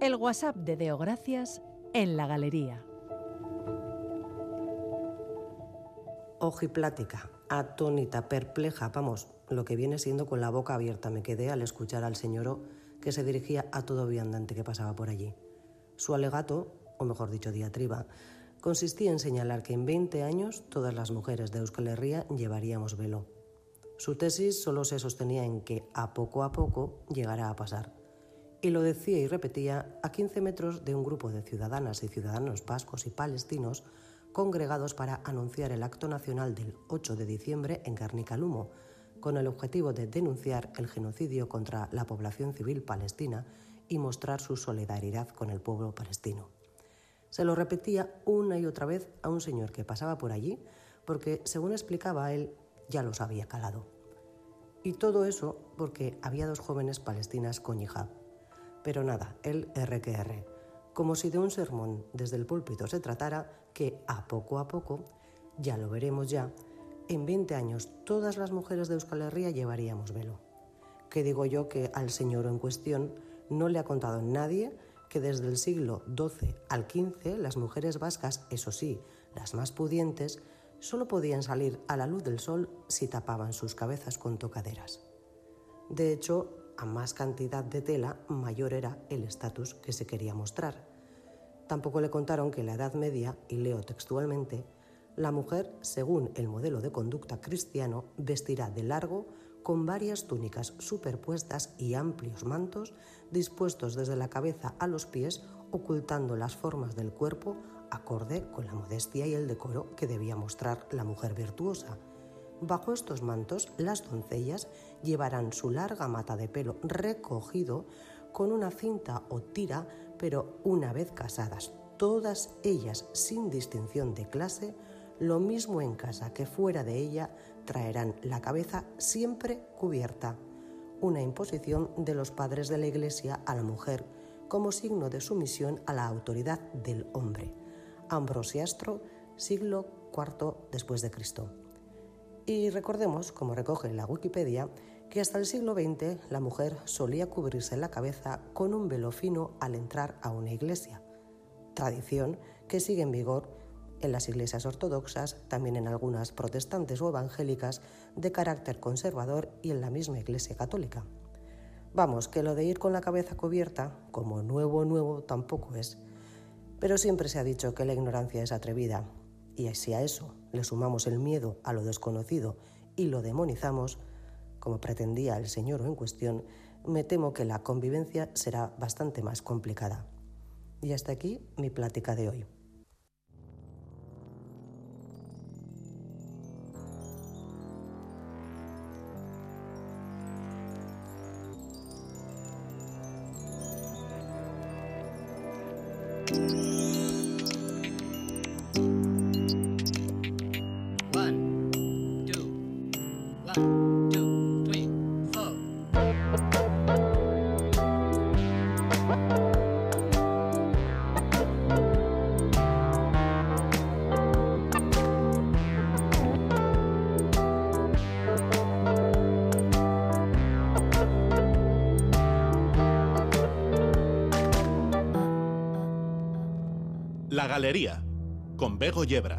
El WhatsApp de Deo Gracias en la galería. Ojiplática, atónita, perpleja, vamos, lo que viene siendo con la boca abierta me quedé al escuchar al señor que se dirigía a todo viandante que pasaba por allí. Su alegato, o mejor dicho diatriba, consistía en señalar que en 20 años todas las mujeres de Euskal Herria llevaríamos velo. Su tesis solo se sostenía en que a poco a poco llegará a pasar. Y lo decía y repetía a 15 metros de un grupo de ciudadanas y ciudadanos vascos y palestinos congregados para anunciar el acto nacional del 8 de diciembre en Lumo, con el objetivo de denunciar el genocidio contra la población civil palestina y mostrar su solidaridad con el pueblo palestino. Se lo repetía una y otra vez a un señor que pasaba por allí, porque, según explicaba él, ya los había calado. Y todo eso porque había dos jóvenes palestinas con hijab. Pero nada, el RQR, como si de un sermón desde el púlpito se tratara, que a poco a poco, ya lo veremos ya, en 20 años todas las mujeres de Euskal Herria llevaríamos velo. Que digo yo que al señor en cuestión no le ha contado nadie que desde el siglo XII al XV las mujeres vascas, eso sí, las más pudientes, solo podían salir a la luz del sol si tapaban sus cabezas con tocaderas. De hecho, a más cantidad de tela, mayor era el estatus que se quería mostrar. Tampoco le contaron que en la Edad Media, y leo textualmente, la mujer, según el modelo de conducta cristiano, vestirá de largo con varias túnicas superpuestas y amplios mantos dispuestos desde la cabeza a los pies, ocultando las formas del cuerpo acorde con la modestia y el decoro que debía mostrar la mujer virtuosa. Bajo estos mantos, las doncellas llevarán su larga mata de pelo recogido con una cinta o tira, pero una vez casadas, todas ellas sin distinción de clase, lo mismo en casa que fuera de ella, traerán la cabeza siempre cubierta, una imposición de los padres de la Iglesia a la mujer como signo de sumisión a la autoridad del hombre. Ambrosiastro, siglo IV después de Cristo. Y recordemos, como recoge la Wikipedia, que hasta el siglo XX la mujer solía cubrirse la cabeza con un velo fino al entrar a una iglesia, tradición que sigue en vigor en las iglesias ortodoxas, también en algunas protestantes o evangélicas de carácter conservador y en la misma iglesia católica. Vamos, que lo de ir con la cabeza cubierta, como nuevo nuevo, tampoco es. Pero siempre se ha dicho que la ignorancia es atrevida, y si a eso le sumamos el miedo a lo desconocido y lo demonizamos, como pretendía el señor en cuestión, me temo que la convivencia será bastante más complicada. Y hasta aquí mi plática de hoy. Con Bego Yebra.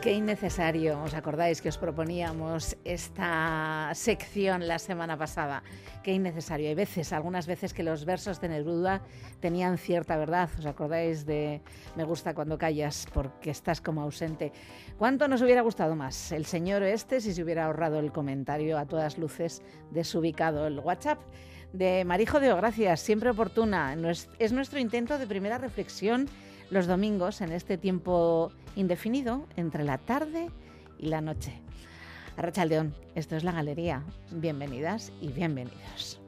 Qué innecesario, ¿os acordáis que os proponíamos esta sección la semana pasada? Qué innecesario. Hay veces, algunas veces que los versos de Neruda tenían cierta verdad. ¿Os acordáis de Me gusta cuando callas porque estás como ausente? ¿Cuánto nos hubiera gustado más el señor este si se hubiera ahorrado el comentario a todas luces desubicado el WhatsApp? de Marijo de Gracias, siempre oportuna. Es nuestro intento de primera reflexión los domingos en este tiempo indefinido entre la tarde y la noche. Arrachaldeón, esto es la galería. Bienvenidas y bienvenidos.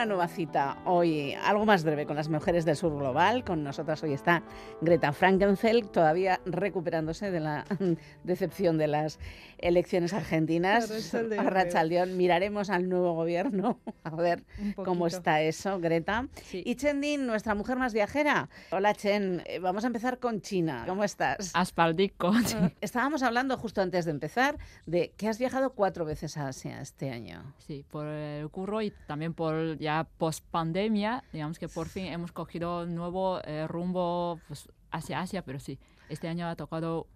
Una nueva cita hoy, algo más breve, con las mujeres del sur global. Con nosotras hoy está Greta Frankenfeld, todavía recuperándose de la decepción de las elecciones argentinas. Rachaldeón, miraremos al nuevo gobierno a ver cómo está eso, Greta. Y Chendin, nuestra mujer más viajera. Hola Chen, eh, vamos a empezar con China. ¿Cómo estás? Aspaldico. Estábamos hablando justo antes de empezar de que has viajado cuatro veces a Asia este año. Sí, por el curro y también por ya post pandemia, digamos que por fin hemos cogido nuevo eh, rumbo pues, hacia Asia, pero sí, este año ha tocado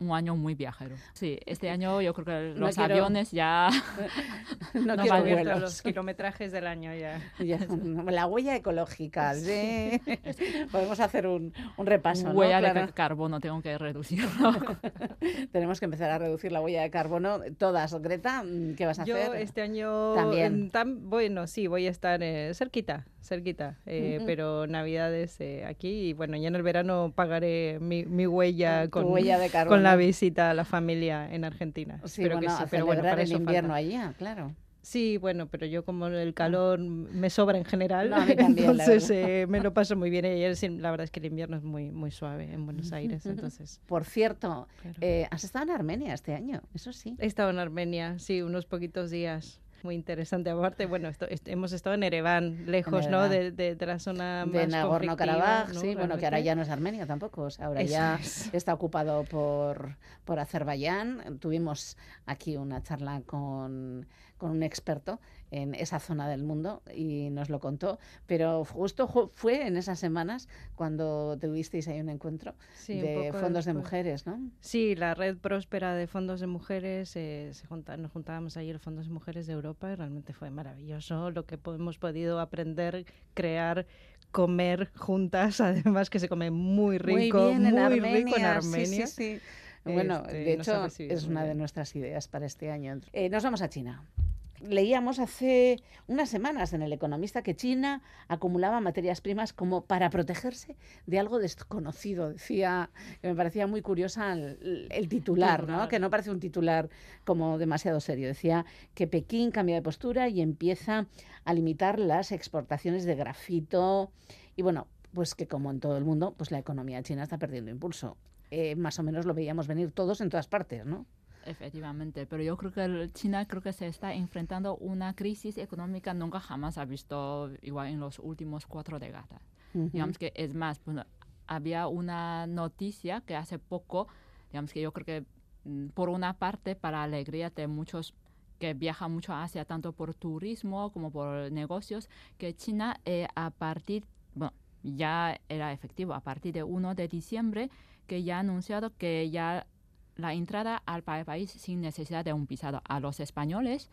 un año muy viajero. Sí, este año yo creo que los aviones ya no, no quiero los kilometrajes del año ya. La huella ecológica, ¿sí? Podemos hacer un, un repaso. Huella de carbono, tengo que reducirlo. Tenemos que empezar a reducir la huella de carbono. Todas, Greta, ¿qué vas a hacer? Yo este año también. bueno, sí, voy a estar eh, cerquita, cerquita, eh, pero Navidades eh, aquí y bueno, ya en el verano pagaré mi, mi huella con, huella de carbono. con la visita a la familia en Argentina. Sí, pero que sí, pero bueno, para el invierno allá, claro. Sí, bueno, pero yo como el calor me sobra en general, entonces eh, me lo paso muy bien. Y la verdad es que el invierno es muy muy suave en Buenos Aires, entonces. Por cierto, eh, has estado en Armenia este año, eso sí. He estado en Armenia, sí, unos poquitos días. Muy interesante. Aparte, bueno, hemos estado en Ereván, lejos, ¿no? De, de, la zona de más Nagorno-Karabaj, sí, bueno, que ahora ya no es Armenia tampoco, o sea, ahora ya está ocupado por, por Azerbaiyán. Tuvimos aquí una charla con, con un experto en esa zona del mundo y nos lo contó, pero justo fue en esas semanas cuando tuvisteis ahí un encuentro de fondos de mujeres, ¿no? Sí, la red próspera de fondos de mujeres, eh, se nos juntábamos ahí los fondos de mujeres de Europa y realmente fue maravilloso lo que hemos podido aprender, crear comer juntas, además que se come muy rico, muy, muy rico en Armenia. Sí, sí, Bueno, este, de hecho, es una de nuestras ideas para este año. Eh, nos vamos a China leíamos hace unas semanas en El Economista que China acumulaba materias primas como para protegerse de algo desconocido. Decía que me parecía muy curiosa el, titular, ¿no? que no parece un titular como demasiado serio. Decía que Pekín cambia de postura y empieza a limitar las exportaciones de grafito. Y bueno, pues que como en todo el mundo, pues la economía china está perdiendo impulso. Eh, más o menos lo veíamos venir todos en todas partes, ¿no? Efectivamente, pero yo creo que China creo que se está enfrentando una crisis económica nunca jamás ha visto igual en los últimos cuatro décadas. Digamos que es más, pues, había una noticia que hace poco, digamos que yo creo que mm, por una parte para alegría de muchos que viajan mucho a Asia, tanto por turismo como por negocios, que China eh, a partir, bueno, ya era efectivo, a partir de 1 de diciembre, que ya ha anunciado que ya la entrada al país sin necesidad de un visado a los españoles,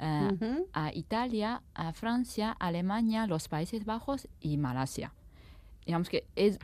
eh, a Italia, a Francia, Alemania, los Países Bajos y Malasia. Digamos que es,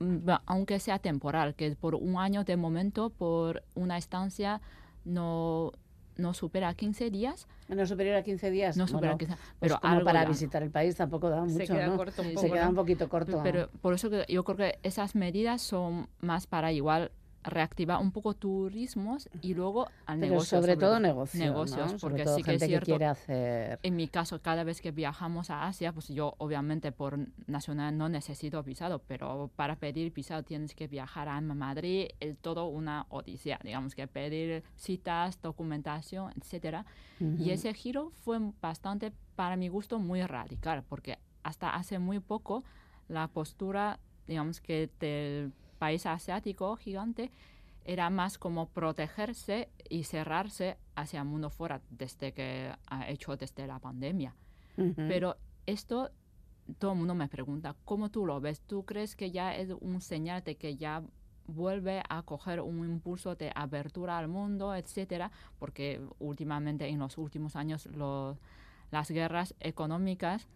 mm, aunque sea temporal, que es por un año de momento, por una estancia no, no supera 15 días. No superior a 15 días. No supera pues pero para visitar el país tampoco da mucho, Se queda, corto un Se queda un poquito corto. Pero por eso que yo creo que esas medidas son más para igual reactiva un poco turismos y luego al negocio. Sobre, todo negocios. Negocios, porque sí que es cierto. hacer... En mi caso, cada vez que viajamos a Asia, pues yo obviamente por nacional no necesito visado, pero para pedir visado tienes que viajar a Madrid, es todo una odisea, digamos que pedir citas, documentación, etcétera. Y ese giro fue bastante, para mi gusto, muy radical, porque hasta hace muy poco la postura, digamos que del país asiático gigante era más como protegerse y cerrarse hacia el mundo fuera desde que ha hecho desde la pandemia. Pero esto todo el mundo me pregunta, ¿cómo tú lo ves? ¿Tú crees que ya es un señal de que ya vuelve a coger un impulso de apertura al mundo, etcétera? Porque últimamente, en los últimos años, las guerras económicas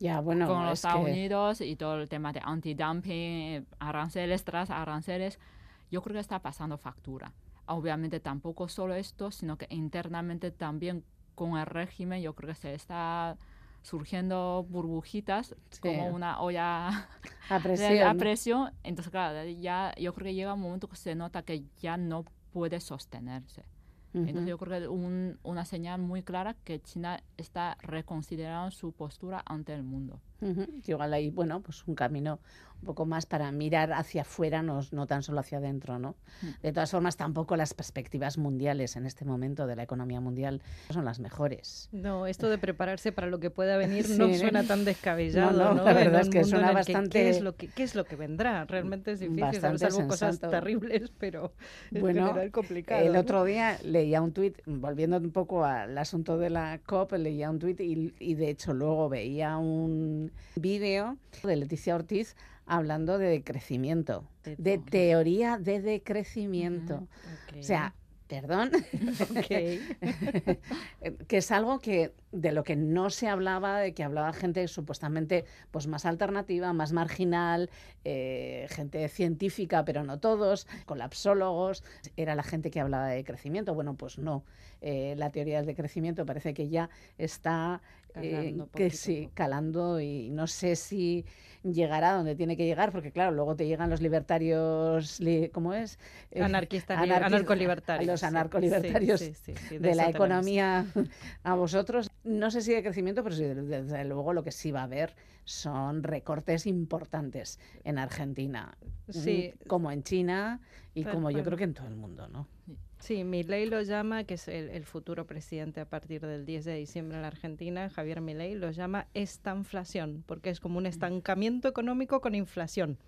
ya, bueno, con los Estados Unidos y todo el tema de anti-dumping, aranceles tras aranceles, yo creo que está pasando factura. Obviamente tampoco solo esto, sino que internamente también con el régimen yo creo que se está surgiendo burbujitas como una olla a presión. a presión. Entonces, claro, ya yo creo que llega un momento que se nota que ya no puede sostenerse. Entonces yo creo que es una señal muy clara que China está reconsiderando su postura ante el mundo. Igual ahí, bueno, pues un camino un poco más para mirar hacia afuera, no, no tan solo hacia adentro, ¿no? Mm. De todas formas, tampoco las perspectivas mundiales en este momento de la economía mundial son las mejores. No, esto de prepararse para lo que pueda venir no suena tan descabellado, ¿no? La verdad es que suena bastante... ¿qué, es lo que, ¿Qué es lo que vendrá? Realmente es difícil, salvo cosas terribles, pero bueno, es complicado. El otro día leía un tuit, volviendo un poco al asunto de la COP, leía un tuit y, y de hecho luego veía un vídeo de Leticia Ortiz hablando de decrecimiento, de teoría de decrecimiento. O sea, perdón, que es algo que de lo que no se hablaba, de que hablaba gente supuestamente pues más alternativa, más marginal, eh, gente científica, pero no todos, colapsólogos, era la gente que hablaba de crecimiento. Bueno, pues no. Eh, la teoría del decrecimiento parece que ya está eh, que sí, calando y no sé si llegará donde tiene que llegar, porque claro, luego te llegan los libertarios, ¿cómo es? Eh, Anarquistas, anarcolibertarios. Los anarcolibertarios de la economía a vosotros. No sé si de crecimiento, pero desde luego lo que sí va a haber son recortes importantes en Argentina, sí. como en China y como yo creo que en todo el mundo, ¿no? Sí, Milei lo llama, que es el, futuro presidente a partir del 10 de diciembre en la Argentina, Javier Milei lo llama estanflación, porque es como un estancamiento económico con inflación.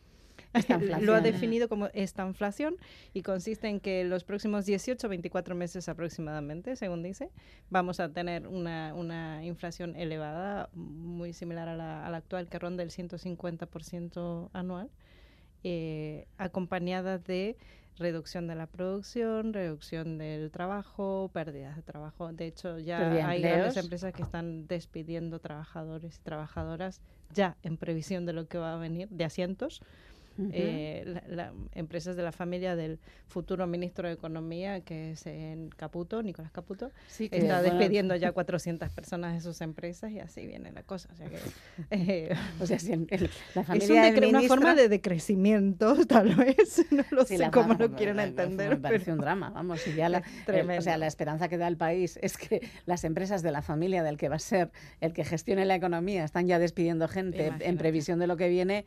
lo ha definido como estanflación y consiste en que los próximos 18 24 meses aproximadamente, según dice, vamos a tener una, una inflación elevada, muy similar a la, a la actual, que ronda el 150% anual, eh, acompañada de reducción de la producción, reducción del trabajo, pérdidas de trabajo. De hecho, ya hay grandes empresas que están despidiendo trabajadores y trabajadoras ya en previsión de lo que va a venir, de asientos eh, la, empresas de la familia del futuro ministro de Economía, que es en Caputo, Nicolás Caputo, está despidiendo ya 400 personas de sus empresas y así viene la cosa. O sea, que, eh, o sea si la familia es una forma de decrecimiento, tal vez, no lo sé cómo lo quieren entender. Me parece un drama, vamos, y ya la, o sea, la esperanza que da el país es que las empresas de la familia del que va a ser el que gestione la economía están ya despidiendo gente en previsión de lo que viene.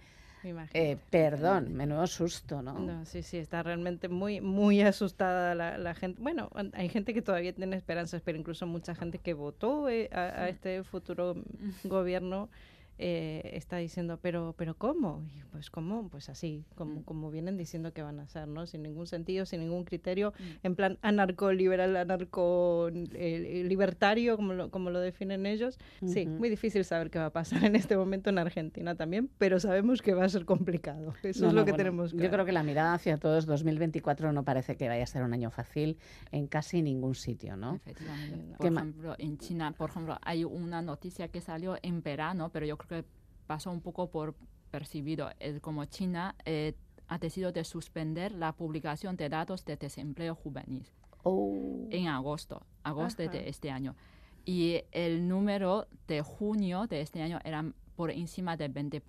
Eh, perdón, menudo susto, ¿no? ¿no? Sí, sí, está realmente muy, muy asustada la, gente. Bueno, hay gente que todavía tiene esperanzas, pero incluso mucha gente que votó eh, a, este futuro gobierno eh, está diciendo, pero, pero ¿cómo? pues ¿cómo? Pues así, como, mm. como vienen diciendo que van a hacer, ¿no? Sin ningún sentido, sin ningún criterio, mm. en plan anarco-liberal, anarco-libertario, como lo, como lo definen ellos. Sí, muy difícil saber qué va a pasar en este momento en Argentina también, pero sabemos que va a ser complicado. Eso es lo que tenemos Yo creo que la mirada hacia todos 2024 no parece que vaya a ser un año fácil en casi ningún sitio, ¿no? Efectivamente. Por ejemplo, en China, por ejemplo, hay una noticia que salió en verano, pero yo creo que pasó un poco por percibido. Es como China eh, ha decidido de suspender la publicación de datos de desempleo juvenil oh. en agosto, agosto de este año. Y el número de junio de este año era por encima del 20%.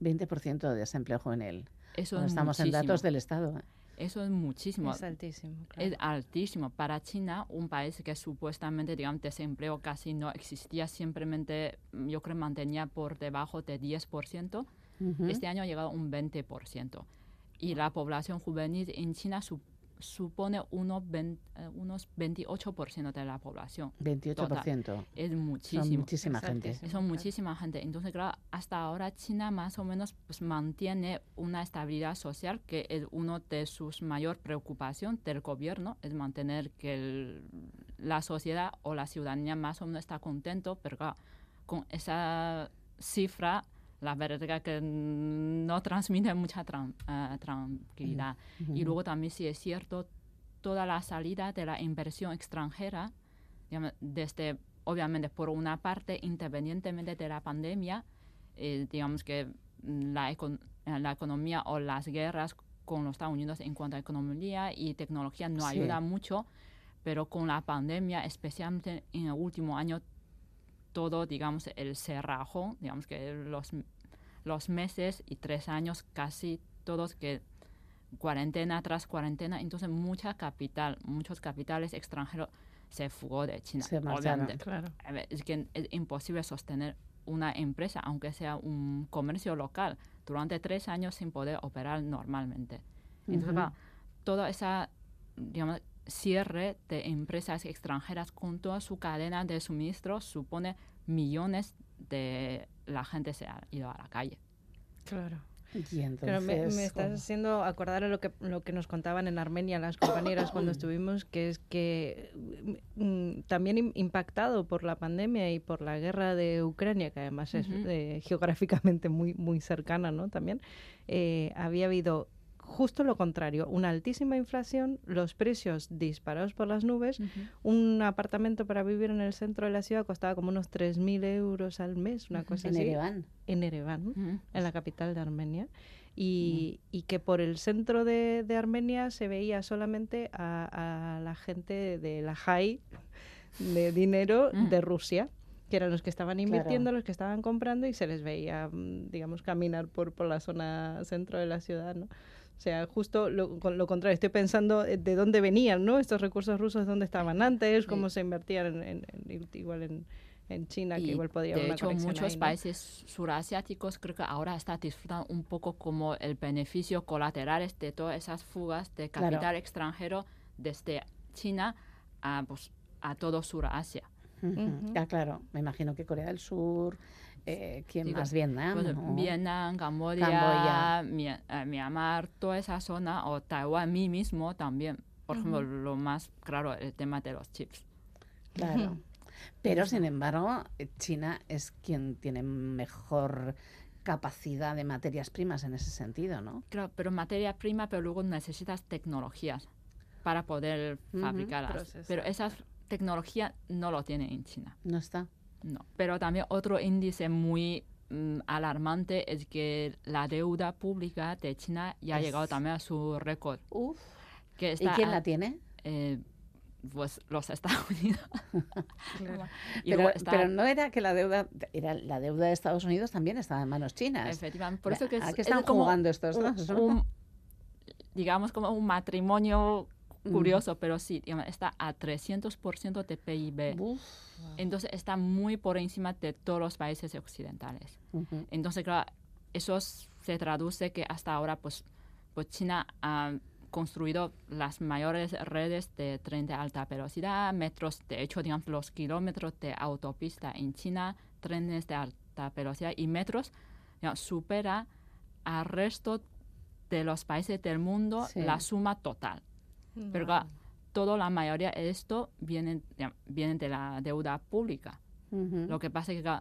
20% de desempleo juvenil. Eso estamos en datos del Estado. ¿eh? Eso es muchísimo. Es altísimo. Es altísimo. Para China, un país que supuestamente, digamos, desempleo casi no existía, simplemente, yo creo, mantenía por debajo de 10%. Este año ha llegado a un 20%. Y la población juvenil en China supone unos, eh, unos 28% de la población. 28%. Es muchísimo. Son muchísima gente. Son muchísima gente. Entonces, claro, hasta ahora China más o menos pues, mantiene una estabilidad social que es una de sus mayores preocupaciones del gobierno, es mantener que la sociedad o la ciudadanía más o menos está contento, pero claro, con esa cifra la verdad que no transmite mucha eh, tranquilidad. Y luego también sí es cierto, toda la salida de la inversión extranjera, desde, obviamente, por una parte, independientemente de la pandemia, eh, digamos que la, eh, la economía o las guerras con los Estados Unidos en cuanto a economía y tecnología no ayuda mucho, pero con la pandemia, especialmente en el último año, todo, digamos, el cerrajo, digamos que los, los meses y tres años casi todos que cuarentena tras cuarentena, entonces mucha capital, muchos capitales extranjeros se fugó de China. Se obviamente. Claro. Es que es imposible sostener una empresa, aunque sea un comercio local, durante tres años sin poder operar normalmente. Entonces, todo ese digamos, cierre de empresas extranjeras con toda su cadena de suministro supone millones de la gente se ha ido a la calle. Claro. Y entonces, me, estás haciendo acordar a lo que, lo que nos contaban en Armenia las compañeras cuando estuvimos, que es que mm, también impactado por la pandemia y por la guerra de Ucrania, que además es eh, geográficamente muy, muy cercana ¿no? también, eh, había habido justo lo contrario, una altísima inflación, los precios disparados por las nubes. Un apartamento para vivir en el centro de la ciudad costaba como unos 3.000 euros al mes, una cosa en así. Ereván. En Ereván, en la capital de Armenia. Y, y, que por el centro de, de Armenia se veía solamente a, a, la gente de la high de dinero de Rusia que eran los que estaban invirtiendo, los que estaban comprando y se les veía, mm, digamos, caminar por, por la zona centro de la ciudad, ¿no? O sea, justo lo, lo contrario, estoy pensando eh, de dónde venían, ¿no? Estos recursos rusos, dónde estaban antes, cómo se invertían en, igual en, en China, que igual podía haber De hecho, muchos países surasiáticos creo que ahora están disfrutando un poco como el beneficio colateral de todas esas fugas de capital extranjero desde China a, pues, a todo Surasia. Ya, claro, me imagino que Corea del Sur, eh, ¿quién más? Vietnam. Pues, Vietnam, Camboya, eh, Myanmar, toda esa zona, o Taiwán, mí mismo también. Por ejemplo, lo más claro, el tema de los chips. Claro. Pero, sin embargo, China es quien tiene mejor capacidad de materias primas en ese sentido, ¿no? Claro, pero materia prima, pero luego necesitas tecnologías para poder fabricarlas. Pero esas tecnologías no lo tiene en China. No está. No. Pero también otro índice muy mm, alarmante es que la deuda pública de China ya ha llegado también a su récord. Uf. ¿Y quién la tiene? Eh, pues los Estados Unidos. pero, no era que la deuda, era la deuda de Estados Unidos también estaba en manos chinas. Efectivamente, por eso que ¿A qué están jugando estos dos? digamos como un matrimonio curioso, pero sí, está a 300% de PIB. Entonces está muy por encima de todos los países occidentales. Entonces, claro, eso se traduce que hasta ahora, pues, pues China ha construido las mayores redes de tren de alta velocidad, metros, de hecho, digamos, los kilómetros de autopista en China, trenes de alta velocidad y metros, supera al resto de los países del mundo la suma total. Pero toda la mayoría de esto viene, viene de la deuda pública. Lo que pasa es que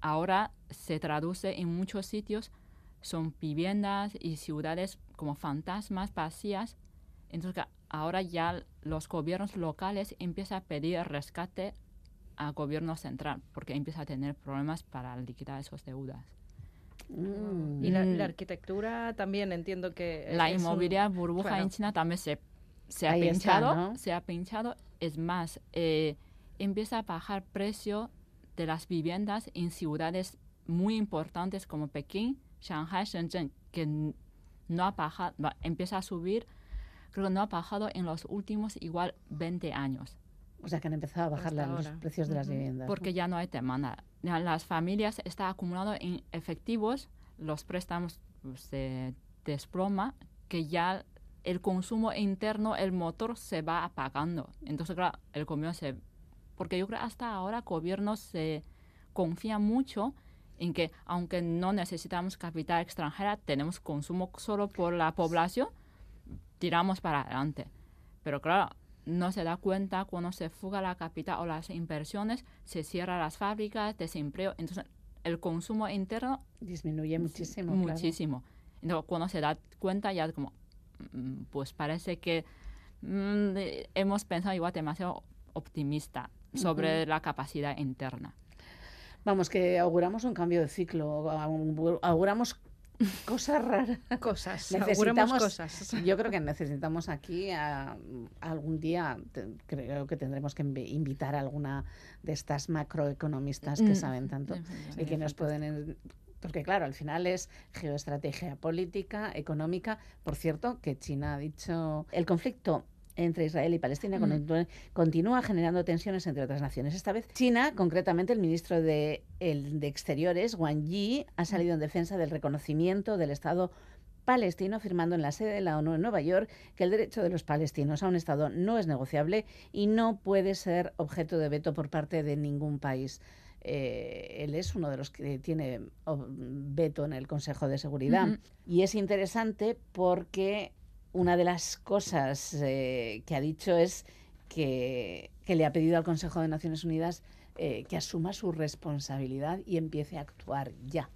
ahora se traduce en muchos sitios, son viviendas y ciudades como fantasmas vacías. Entonces ahora ya los gobiernos locales empiezan a pedir rescate al gobierno central porque empieza a tener problemas para liquidar esas deudas. Mm. Y la, arquitectura también entiendo que... La inmobiliaria burbuja en China también se se ha pinchado, se ha pinchado. Es más, eh, empieza a bajar precio de las viviendas en ciudades muy importantes como Pekín, Shanghai, Shenzhen, que no ha bajado, empieza a subir, creo que no ha bajado en los últimos igual 20 años. O sea que han empezado a bajar los precios de las viviendas. Porque ya no hay demanda. Las familias están acumulando en efectivos los préstamos pues, se desploma, que ya el consumo interno, el motor se va apagando. Entonces, claro, el gobierno se... Porque yo creo que hasta ahora el gobierno se confía mucho en que aunque no necesitamos capital extranjera, tenemos consumo solo por la población, tiramos para adelante. Pero claro, no se da cuenta cuando se fuga la capital o las inversiones, se cierran las fábricas, desempleo, entonces el consumo interno disminuye muchísimo. Muchísimo. Entonces, cuando se da cuenta ya como, pues parece que mm, hemos pensado igual demasiado optimista sobre la capacidad interna. Vamos, que auguramos un cambio de ciclo, auguramos cosas raras. Cosas, necesitamos cosas. Yo creo que necesitamos aquí algún día, creo que tendremos que invitar a alguna de estas macroeconomistas que mm, saben tanto y que nos pueden Porque claro, al final es geoestrategia política, económica. Por cierto, que China ha dicho el conflicto entre Israel y Palestina mm. continúa generando tensiones entre otras naciones. Esta vez China, concretamente el ministro de, el, de Exteriores, Wang Yi, ha salido en defensa del reconocimiento del Estado palestino, afirmando en la sede de la ONU en Nueva York que el derecho de los palestinos a un Estado no es negociable y no puede ser objeto de veto por parte de ningún país. Eh, él es uno de los que tiene veto en el Consejo de Seguridad. Y es interesante porque una de las cosas eh, que ha dicho es que, le ha pedido al Consejo de Naciones Unidas eh, que asuma su responsabilidad y empiece a actuar ya.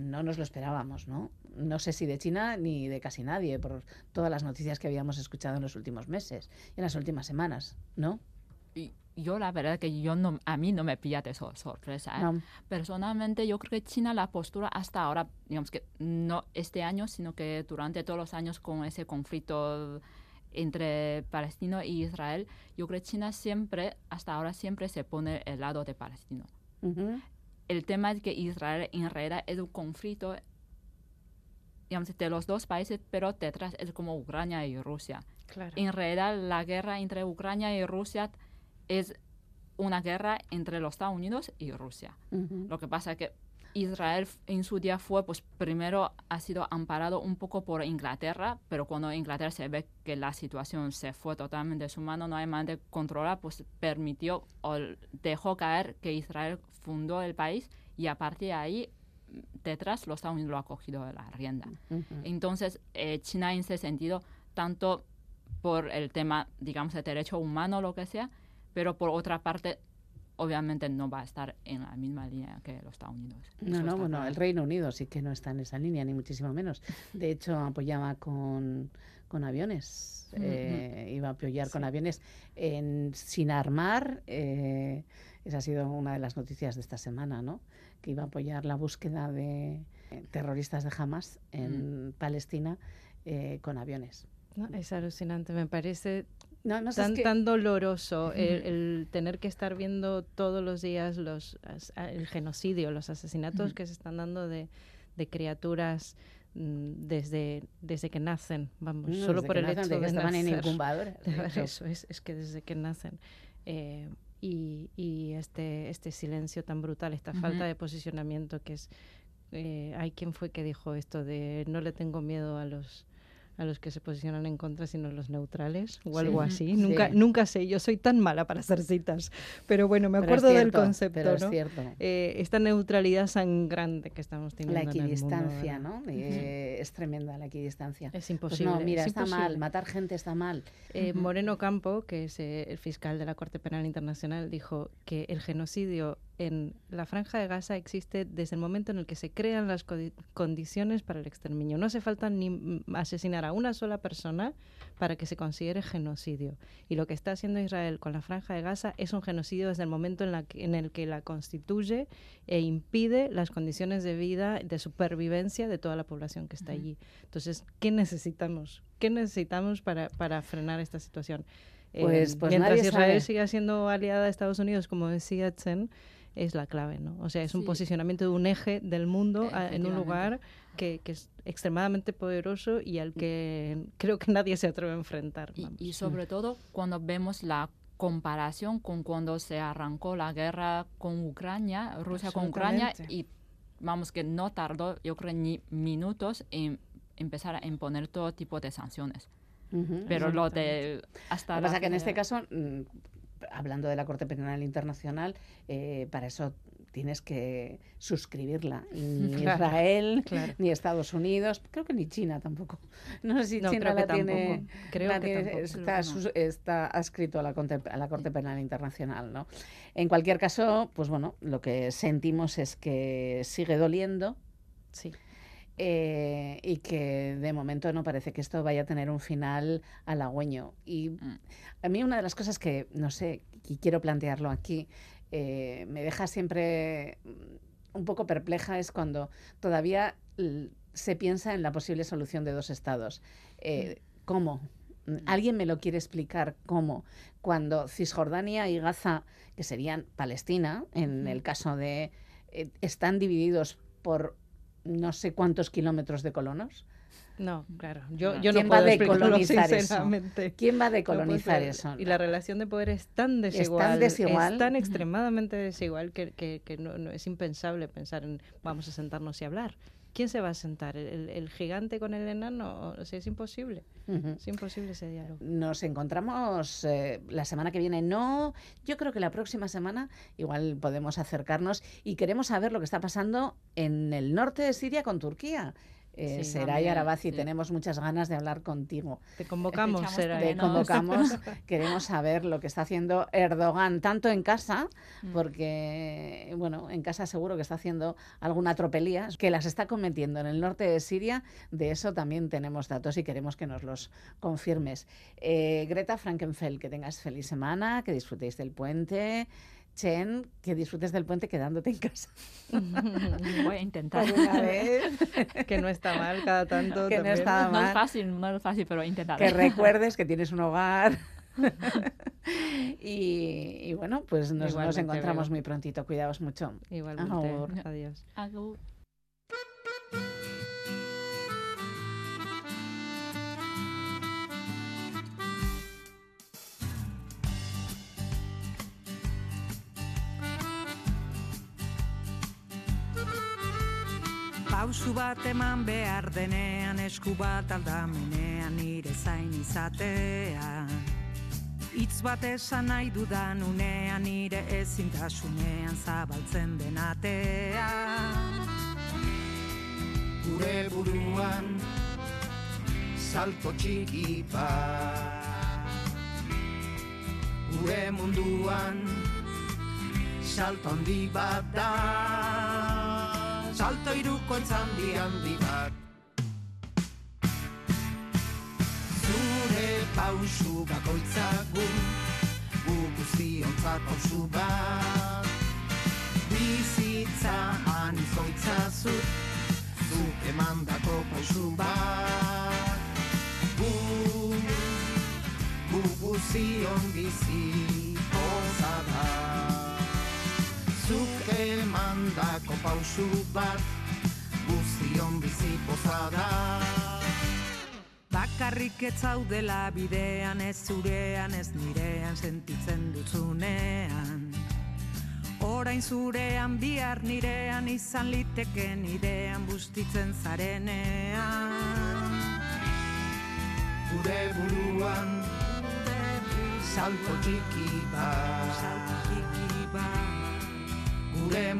no nos lo esperábamos, ¿no? No sé si de China ni de casi nadie, por todas las noticias que habíamos escuchado en los últimos meses, en las últimas semanas, ¿no? Yo la verdad que yo no, a mí no me pilla de sorpresa. ¿eh? Personalmente yo creo que China la postura hasta ahora, digamos que no este año, sino que durante todos los años con ese conflicto entre Palestino y Israel, yo creo que China siempre, hasta ahora siempre se pone el lado de Palestino. El tema es que Israel en realidad es un conflicto digamos, de los dos países, pero detrás es como Ucrania y Rusia. En realidad la guerra entre Ucrania y Rusia es una guerra entre los Estados Unidos y Rusia. Lo que pasa es que Israel en su día fue, pues primero ha sido amparado un poco por Inglaterra, pero cuando Inglaterra se ve que la situación se fue totalmente de su mano, no hay manera de controlar, pues permitió o dejó caer que Israel fundó el país y a partir de ahí detrás los Estados Unidos lo ha cogido de la rienda. Entonces, eh, China en ese sentido, tanto por el tema, digamos, de derecho humano, lo que sea, pero por otra parte, obviamente no va a estar en la misma línea que los Estados Unidos. No, no, bueno, el Reino Unido sí que no está en esa línea, ni muchísimo menos. De hecho, apoyaba con, con aviones, eh, iba a apoyar con aviones en, sin armar. Eh, esa ha sido una de las noticias de esta semana, ¿no? Que iba a apoyar la búsqueda de terroristas de Hamas en mm. Palestina eh, con aviones. es alucinante, me parece tan, tan doloroso el, tener que estar viendo todos los días los, el genocidio, los asesinatos que se están dando de, criaturas mm, desde, desde que nacen, vamos, solo por el hecho de, que estaban en incubadora. Eso es, es que desde que nacen. Eh, y, y, este, este silencio tan brutal, esta falta de posicionamiento que es... Eh, hay quien fue que dijo esto de no le tengo miedo a los a los que se posicionan en contra, sino los neutrales o algo así. Nunca, nunca sé, yo soy tan mala para hacer citas, pero bueno, me acuerdo del concepto, ¿no? Eh, esta neutralidad sangrante que estamos teniendo. La equidistancia, ¿no? Eh, es tremenda la equidistancia. Es pues imposible. no, mira, está mal, matar gente está mal. Eh, Moreno Campo, que es el fiscal de la Corte Penal Internacional, dijo que el genocidio en la franja de Gaza existe desde el momento en el que se crean las condiciones para el exterminio. No hace falta ni asesinar a una sola persona para que se considere genocidio. Y lo que está haciendo Israel con la franja de Gaza es un genocidio desde el momento en, la en el que la constituye e impide las condiciones de vida, de supervivencia de toda la población que está allí. Entonces, ¿qué necesitamos? ¿Qué necesitamos para, para frenar esta situación? Pues, pues mientras Israel siga siendo aliada de Estados Unidos, como decía Chen, es la clave, ¿no? O sea, es un posicionamiento de un eje del mundo en un lugar que, es extremadamente poderoso y al que creo que nadie se atreve a enfrentar. Y, sobre todo cuando vemos la comparación con cuando se arrancó la guerra con Ucrania, Rusia con Ucrania, y vamos que no tardó, yo creo, ni minutos en empezar a imponer todo tipo de sanciones. Pero lo de hasta... Lo que pasa que en este caso mm, hablando de la Corte Penal Internacional, eh, para eso tienes que suscribirla. ni Israel, ni Estados Unidos, creo que ni China tampoco. No sé si China la tiene. Creo que está, está adscrito a la, a la Corte Penal Internacional. ¿no? En cualquier caso, pues bueno, lo que sentimos es que sigue doliendo. Sí. Eh, y que de momento no parece que esto vaya a tener un final halagüeño. Y mm. a mí una de las cosas que, no sé, y quiero plantearlo aquí, eh, me deja siempre mm, un poco perpleja es cuando todavía se piensa en la posible solución de dos estados. Eh, mm. ¿Cómo? ¿Alguien me lo quiere explicar cómo? Cuando Cisjordania y Gaza, que serían Palestina, en el caso de eh, están divididos por no sé cuántos kilómetros de colonos. No, claro. Yo, yo no puedo decolonizar eso? ¿Quién va a decolonizar eso? Y la relación de poder es tan desigual, es tan, extremadamente desigual que, que, no, es impensable pensar en vamos a sentarnos y hablar. ¿Quién se va a sentar? ¿El, gigante con el enano? O sea, es imposible. Es imposible ese diálogo. Nos encontramos eh, la semana que viene. No, yo creo que la próxima semana igual podemos acercarnos y queremos saber lo que está pasando en el norte de Siria con Turquía. Eh, Seray Arabazi, tenemos muchas ganas de hablar contigo. Te convocamos, Te convocamos. Queremos saber lo que está haciendo Erdogan, tanto en casa, mm. porque, bueno, en casa seguro que está haciendo alguna tropelía, que las está cometiendo en el norte de Siria. De eso también tenemos datos y queremos que nos los confirmes. Eh, Greta Frankenfeld, que tengas feliz semana, que disfrutéis del puente. Chen, que disfrutes del puente quedándote en casa. Voy a intentar. una vez. que no está mal cada tanto. Que no está mal. No es fácil, no es fácil, pero intentar. Que recuerdes que tienes un hogar. y, bueno, pues nos, nos encontramos muy prontito. Cuidaos mucho. Igualmente. Adiós. Pausu bat eman behar denean esku bat aldamenean nire zain izatea. Itz bat esan nahi dudan unean nire ezintasunean zabaltzen denatea Gure buruan salto txiki bat. Gure munduan salto handi bat da salto iruko entzandi handi bat. Zure pausu bakoitzagu gu guztionza pausu bat. Bizitza anizoitza zut zuk emandako pausu bat. Gu, gu guzion bizi zuk emandako pausu bat guztion bizi pozada Bakarrik ez zaudela bidean ez zurean ez nirean sentitzen dutzunean. Orain zurean bihar nirean izan liteke nirean bustitzen zarenean. Gure buruan salto txiki bat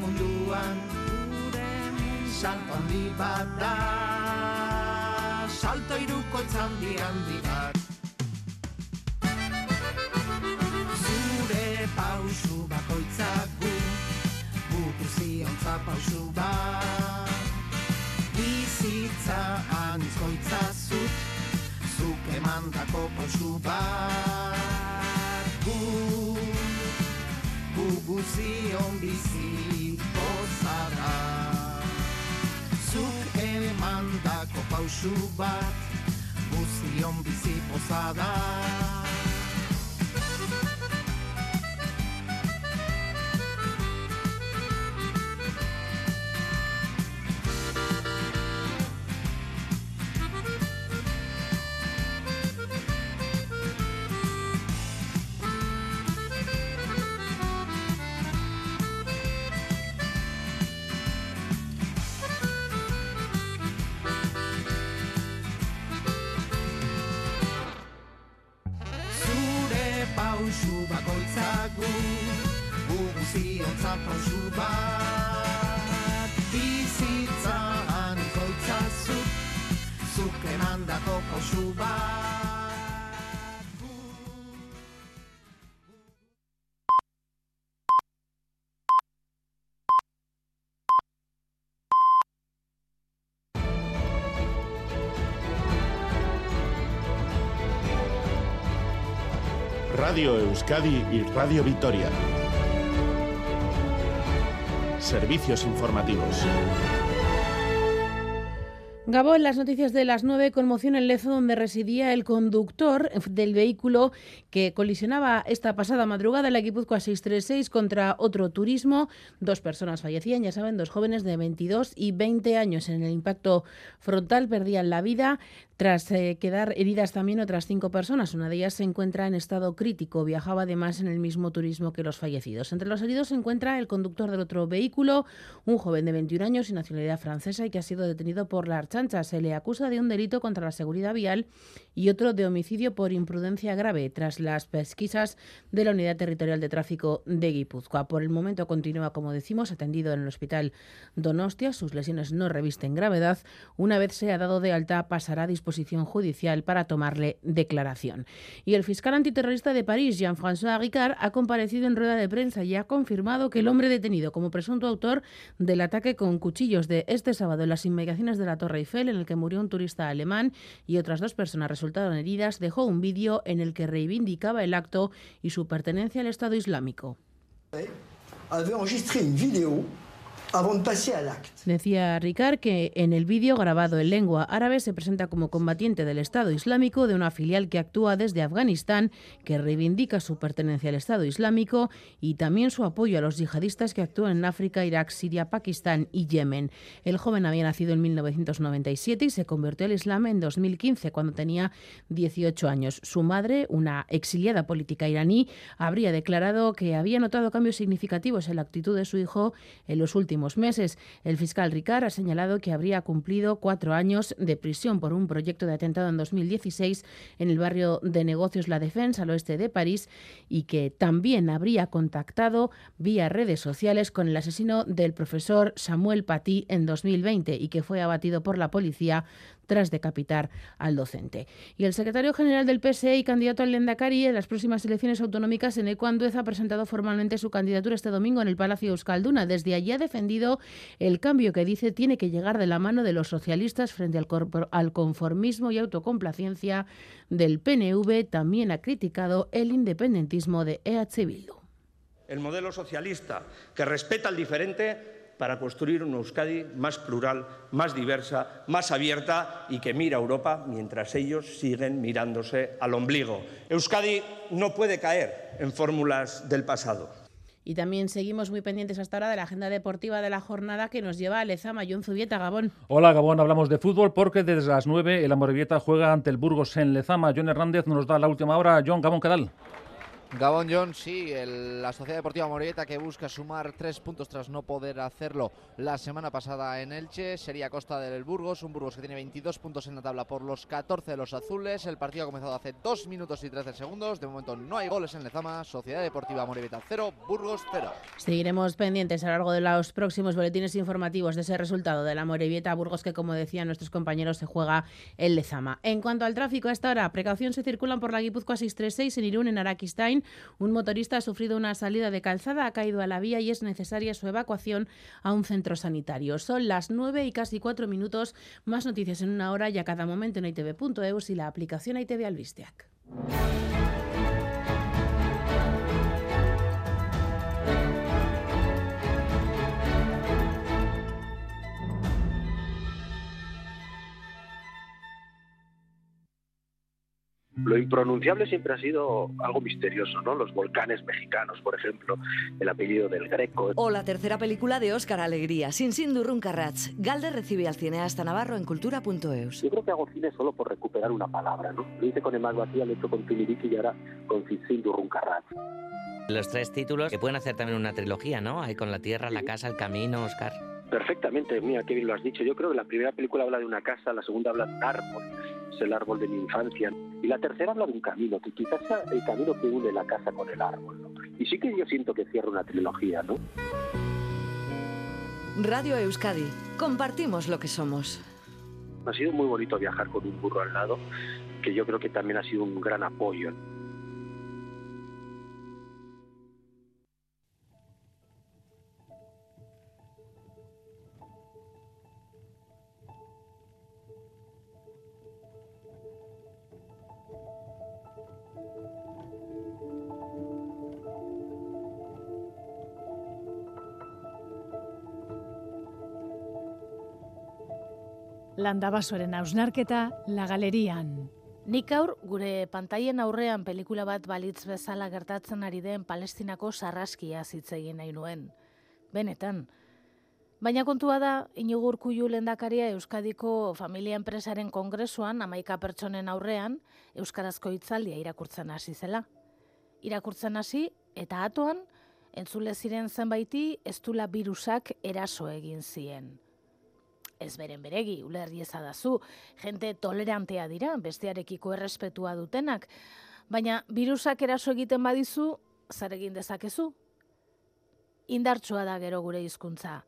munduan salto handi bat da. Salto iruko handi handi bat. Zure pausu bakoitzak gu gu ziontza pausu bat. Bizitza anizkoitza zut zuk emandako pausu bat. Gu guzion bizi pozada Zuk emandako pausu bat guzion bizi pozada Euskadi y Radio Vitoria. Servicios informativos. Gabo, las noticias de las 9, conmoción en Lezo, donde residía el conductor del vehículo que colisionaba esta pasada madrugada en la Guipúzcoa 636 contra otro turismo. Dos personas fallecían, ya saben, dos jóvenes de 22 y 20 años en el impacto frontal perdían la vida. Tras eh, quedar heridas también otras cinco personas, una de ellas se encuentra en estado crítico. Viajaba además en el mismo turismo que los fallecidos. Entre los heridos se encuentra el conductor del otro vehículo, un joven de 21 años y nacionalidad francesa y que ha sido detenido por la Archancha. Se le acusa de un delito contra la seguridad vial y otro de homicidio por imprudencia grave tras las pesquisas de la Unidad Territorial de Tráfico de Guipúzcoa. Por el momento continúa, como decimos, atendido en el Hospital Donostia. Sus lesiones no revisten gravedad. Una vez sea dado de alta, pasará a disposición judicial para tomarle declaración. Y el fiscal antiterrorista de París, Jean-François Ricard, ha comparecido en rueda de prensa y ha confirmado que el hombre detenido como presunto autor del ataque con cuchillos de este sábado en las inmediaciones de la Torre Eiffel, en el que murió un turista alemán y otras dos personas resultaron heridas, dejó un vídeo en el que reivindicaba el acto y su pertenencia al Estado Islámico. Decía Ricard que en el vídeo grabado en lengua árabe se presenta como combatiente del Estado Islámico de una filial que actúa desde Afganistán, que reivindica su pertenencia al Estado Islámico y también su apoyo a los yihadistas que actúan en África, Irak, Siria, Pakistán y Yemen. El joven había nacido en 1997 y se convirtió al Islam en 2015, cuando tenía 18 años. Su madre, una exiliada política iraní, habría declarado que había notado cambios significativos en la actitud de su hijo en los últimos meses. El fiscal Ricard ha señalado que habría cumplido cuatro años de prisión por un proyecto de atentado en 2016 en el barrio de negocios La Defensa, al oeste de París, y que también habría contactado vía redes sociales con el asesino del profesor Samuel Paty en 2020 y que fue abatido por la policía tras decapitar al docente. Y el secretario general del PSE y candidato al Lendakari en las próximas elecciones autonómicas, en Anduez, ha presentado formalmente su candidatura este domingo en el Palacio Euskalduna. Desde allí ha defendido el cambio que dice tiene que llegar de la mano de los socialistas frente al, al conformismo y autocomplacencia del PNV. También ha criticado el independentismo de EH Bildu. El modelo socialista que respeta al diferente para construir una Euskadi más plural, más diversa, más abierta y que mira a Europa mientras ellos siguen mirándose al ombligo. Euskadi no puede caer en fórmulas del pasado. Y también seguimos muy pendientes hasta ahora de la agenda deportiva de la jornada que nos lleva a Lezama, John Zubieta, Gabón. Hola, Gabón, hablamos de fútbol porque desde las 9 el Amorebieta juega ante el Burgos en Lezama. John Hernández nos da la última hora. John, Gabón, ¿qué tal? Gabón John, sí, la Sociedad Deportiva Moreta que busca sumar tres puntos tras no poder hacerlo la semana pasada en Elche. Sería costa del Burgos, un Burgos que tiene 22 puntos en la tabla por los 14 de los azules. El partido ha comenzado hace 2 minutos y 13 segundos. De momento no hay goles en Lezama. Sociedad Deportiva Moreta 0, Burgos 0. Seguiremos pendientes a lo largo de los próximos boletines informativos de ese resultado de la Morevieta Burgos que, como decían nuestros compañeros, se juega en Lezama. En cuanto al tráfico, a esta hora, precaución se circulan por la Guipúzcoa 636 en Irún, en Araquistain un motorista ha sufrido una salida de calzada, ha caído a la vía y es necesaria su evacuación a un centro sanitario. Son las 9 y casi 4 minutos. Más noticias en una hora y a cada momento en itv.eus y la aplicación ITV Albisteac. Lo impronunciable siempre ha sido algo misterioso, ¿no? Los volcanes mexicanos, por ejemplo, el apellido del Greco. O la tercera película de Óscar Alegría, Sin Sin Carrats. Galde recibe al cineasta navarro en cultura.eus. Yo creo que hago cine solo por recuperar una palabra, ¿no? Lo hice con Emma Vacía, lo he hecho con Tumiriki y ahora con Sin Sin Carrats. Los tres títulos que pueden hacer también una trilogía, ¿no? Hay con la tierra, la casa, el camino, Oscar. Perfectamente, mira, qué bien lo has dicho. Yo creo que la primera película habla de una casa, la segunda habla de un árbol, es el árbol de mi infancia. Y la tercera habla de un camino, que quizás sea el camino que une la casa con el árbol. ¿no? Y sí que yo siento que cierra una trilogía, ¿no? Radio Euskadi, compartimos lo que somos. Ha sido muy bonito viajar con un burro al lado, que yo creo que también ha sido un gran apoyo. Landabasoren ausnarketa la galerian. Nik aur gure pantaien aurrean pelikula bat balitz bezala gertatzen ari den Palestinako sarraskia hitz egin nahi nuen. Benetan. Baina kontua da, inigur kuiu lendakaria Euskadiko Familia Enpresaren Kongresuan amaika pertsonen aurrean Euskarazko hitzaldia irakurtzen hasi zela. Irakurtzen hasi eta atoan, entzule ziren zenbaiti ez virusak eraso egin zien ez beren beregi, ulerri ezadazu, jente tolerantea dira, bestearekiko errespetua dutenak, baina virusak eraso egiten badizu, zer egin dezakezu? Indartsua da gero gure hizkuntza.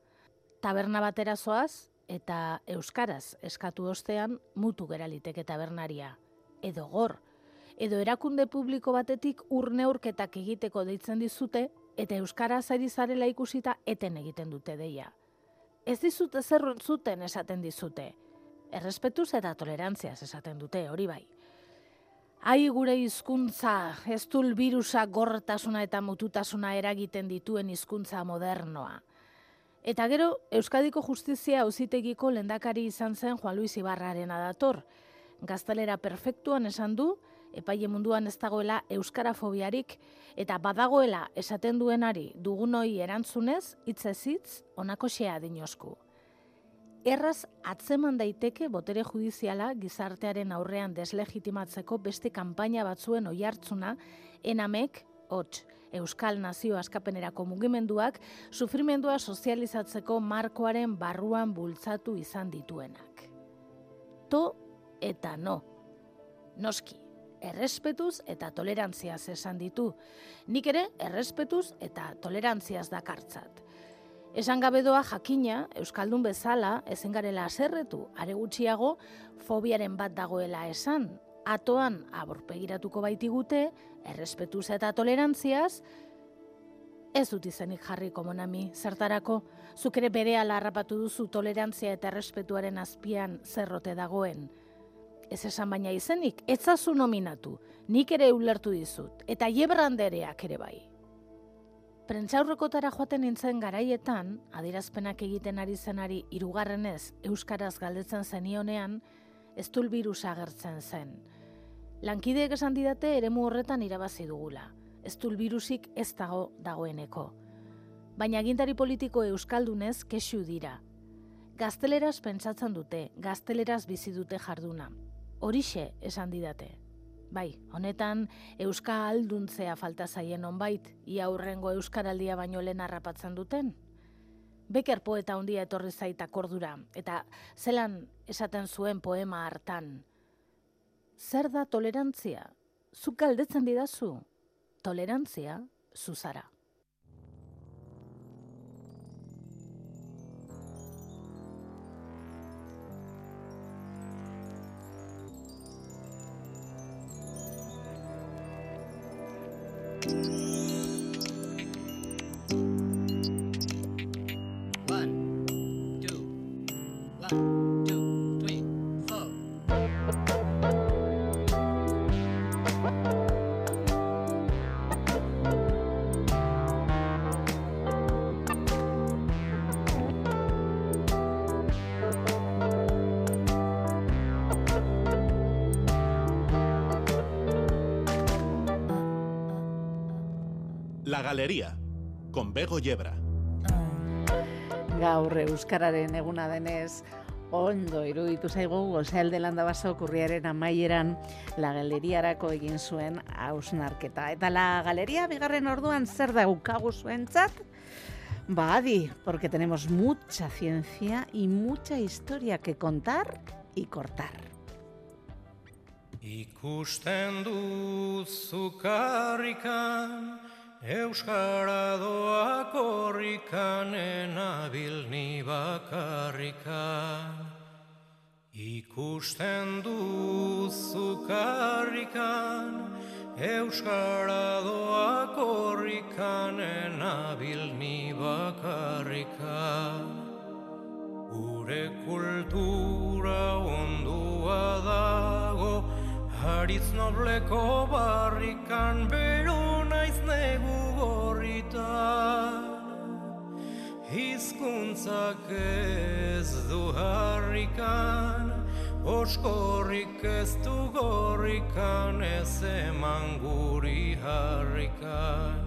Taberna batera zoaz, eta euskaraz eskatu ostean mutu geraliteke tabernaria. Edo gor, edo erakunde publiko batetik urneurketak egiteko deitzen dizute, eta euskaraz ari zarela ikusita eten egiten dute deia ez dizute zerrun zuten esaten dizute. Errespetuz eta tolerantziaz esaten dute, hori bai. Ai gure hizkuntza, ez dul virusa gortasuna eta mututasuna eragiten dituen hizkuntza modernoa. Eta gero, Euskadiko Justizia auzitegiko lendakari izan zen Juan Luis Ibarraren adator. Gaztelera perfektuan esan du, epaile munduan ez dagoela euskarafobiarik eta badagoela esaten duenari dugunoi erantzunez hitzez hitz honako xea dinosku. Erraz atzeman daiteke botere judiziala gizartearen aurrean deslegitimatzeko beste kanpaina batzuen oihartzuna enamek hots Euskal Nazio Askapenerako mugimenduak sufrimendua sozializatzeko markoaren barruan bultzatu izan dituenak. To eta no. Noski, errespetuz eta tolerantziaz esan ditu. Nik ere errespetuz eta tolerantziaz dakartzat. Esan gabe doa jakina, Euskaldun bezala, ezen garela aserretu, are gutxiago, fobiaren bat dagoela esan. Atoan aborpegiratuko baitigute, errespetuz eta tolerantziaz, ez dut izenik jarri komonami, zertarako, zuk ere bere harrapatu duzu tolerantzia eta errespetuaren azpian zerrote dagoen ez esan baina izenik, etzazu nominatu, nik ere ulertu dizut, eta jebrandereak ere bai. Prentxaurrekotara joaten nintzen garaietan, adirazpenak egiten ari zenari irugarrenez Euskaraz galdetzen zenionean, ez dul agertzen zen. Lankideek esan didate eremu horretan irabazi dugula, ez dul ez dago dagoeneko. Baina gintari politiko Euskaldunez kesu dira. Gazteleraz pentsatzen dute, gazteleraz bizi dute jarduna, horixe esan didate. Bai, honetan euska alduntzea falta zaien onbait, ia aurrengo euskaraldia baino lehen harrapatzen duten. Beker poeta handia etorri zaita kordura, eta zelan esaten zuen poema hartan. Zer da tolerantzia? Zuk galdetzen didazu? Tolerantzia, zuzara. Galería, con Bego Yebra. Gaur Euskararen eguna denez, ondo iruditu zaigu gozealde landa baso kurriaren amaieran la galeriarako egin zuen hausnarketa. Eta la galeria bigarren orduan zer da ukagu zuentzat? Badi, porque tenemos mucha ciencia y mucha historia que contar y cortar. Ikusten du zukarrikan Euskara doa korrikanen abilni bakarrikan Ikusten duzu karrikan Euskara doa korrikanen abilni bakarrikan Ure kultura ondua dago Haritz nobleko barrikan bero naiz negu gorritan Hizkuntzak ez du harrikan, oskorrik ez du gorrikan, ez eman guri harrikan.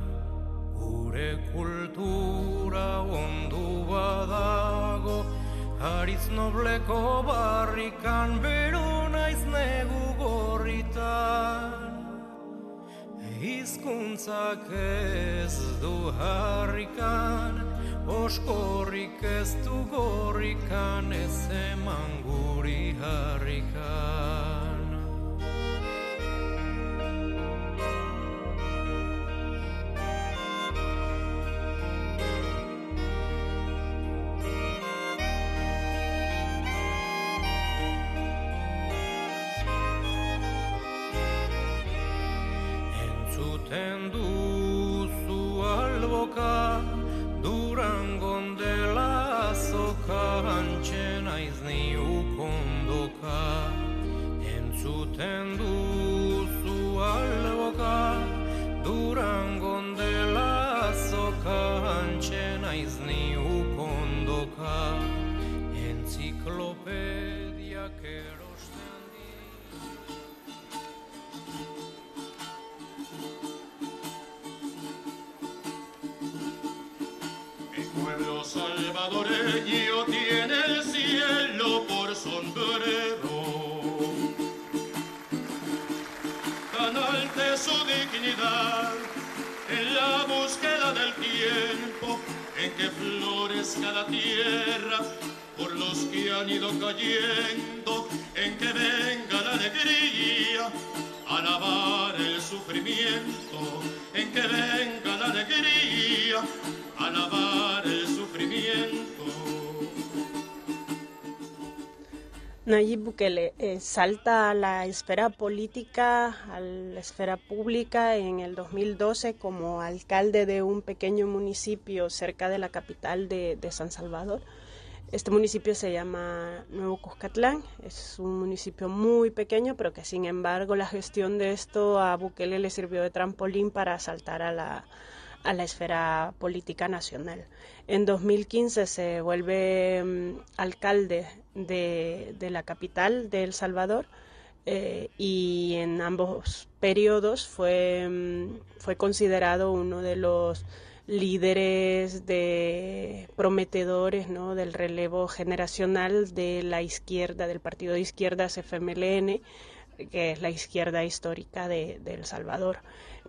Gure kultura ondu badago, Haritz nobleko barrikan, beru naiz negu gorritan. Hizkuntzak ez du harrikan, oskorrik ez du gorrikan, ez eman guri harrikan. Salta a la esfera política, a la esfera pública en el 2012 como alcalde de un pequeño municipio cerca de la capital de, San Salvador. Este municipio se llama Nuevo Cuscatlán, es un municipio muy pequeño, pero que sin embargo la gestión de esto a Bukele le sirvió de trampolín para saltar a la, a la esfera política nacional. En 2015 se vuelve mm, alcalde de, la capital de El Salvador eh, y en ambos periodos fue, mm, fue considerado uno de los líderes de prometedores ¿no? del relevo generacional de la izquierda, del partido de izquierdas FMLN, que es la izquierda histórica de, de El Salvador.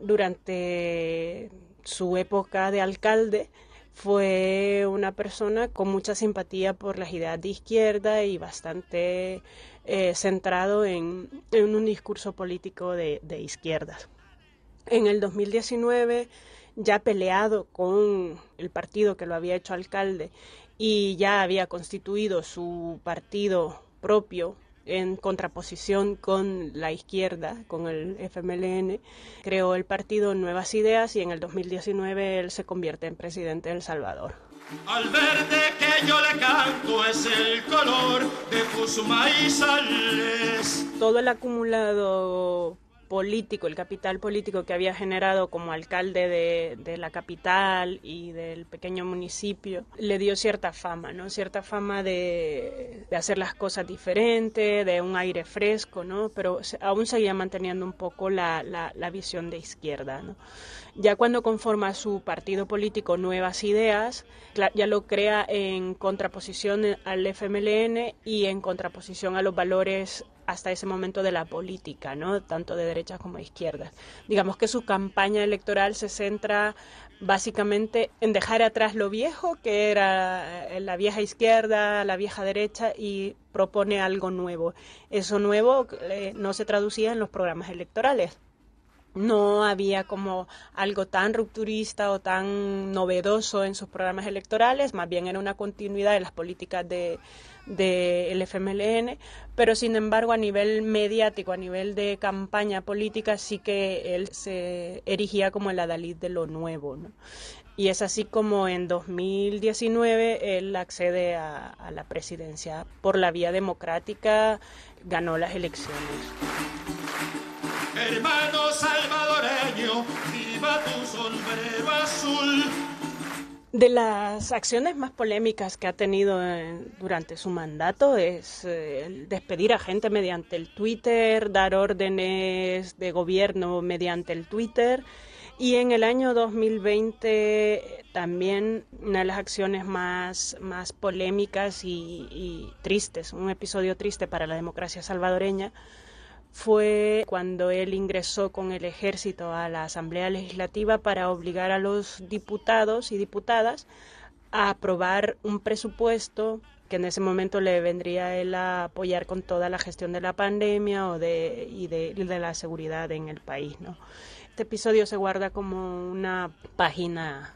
Durante su época de alcalde, fue una persona con mucha simpatía por las ideas de izquierda y bastante eh, centrado en, un discurso político de, de izquierdas. En el 2019, ya peleado con el partido que lo había hecho alcalde y ya había constituido su partido propio en contraposición con la izquierda, con el FMLN, creó el partido Nuevas Ideas y en el 2019 él se convierte en presidente de El Salvador. Al verde que yo le canto es el color de tus maízales. Todo el acumulado político, el capital político que había generado como alcalde de, la capital y del pequeño municipio, le dio cierta fama, ¿no? Cierta fama de, hacer las cosas diferentes, de un aire fresco, ¿no? Pero aún seguía manteniendo un poco la, la, visión de izquierda, ¿no? Ya cuando conforma su partido político Nuevas Ideas, ya lo crea en contraposición al FMLN y en contraposición a los valores hasta ese momento de la política, ¿no? tanto de derechas como de izquierdas. Digamos que su campaña electoral se centra básicamente en dejar atrás lo viejo, que era eh, la vieja izquierda, la vieja derecha, y propone algo nuevo. Eso nuevo eh, no se traducía en los programas electorales. No había como algo tan rupturista o tan novedoso en sus programas electorales, más bien era una continuidad de las políticas de, del FMLN, pero sin embargo a nivel mediático, a nivel de campaña política, sí que él se erigía como el adalid de lo nuevo. Y es así como en 2019 él accede a, a la presidencia por la vía democrática, ganó las elecciones. Hermano salvadoreño, viva tu sombrero azul De las acciones más polémicas que ha tenido durante su mandato es eh, despedir a gente mediante el Twitter, dar órdenes de gobierno mediante el Twitter. Y en el año 2020 también una de las acciones más, más polémicas y tristes, un episodio triste para la democracia salvadoreña, fue cuando él ingresó con el ejército a la Asamblea Legislativa para obligar a los diputados y diputadas a aprobar un presupuesto que en ese momento le vendría a él a apoyar con toda la gestión de la pandemia o de, y de, la seguridad en el país. Este episodio se guarda como una página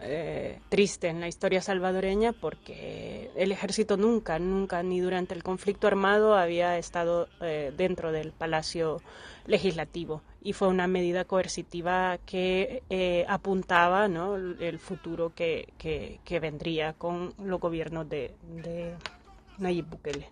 eh, triste en la historia salvadoreña porque el ejército nunca, nunca, ni durante el conflicto armado había estado eh, dentro del Palacio Legislativo y fue una medida coercitiva que eh, apuntaba ¿no? el futuro que, vendría con los gobiernos de, de Nayib Bukele.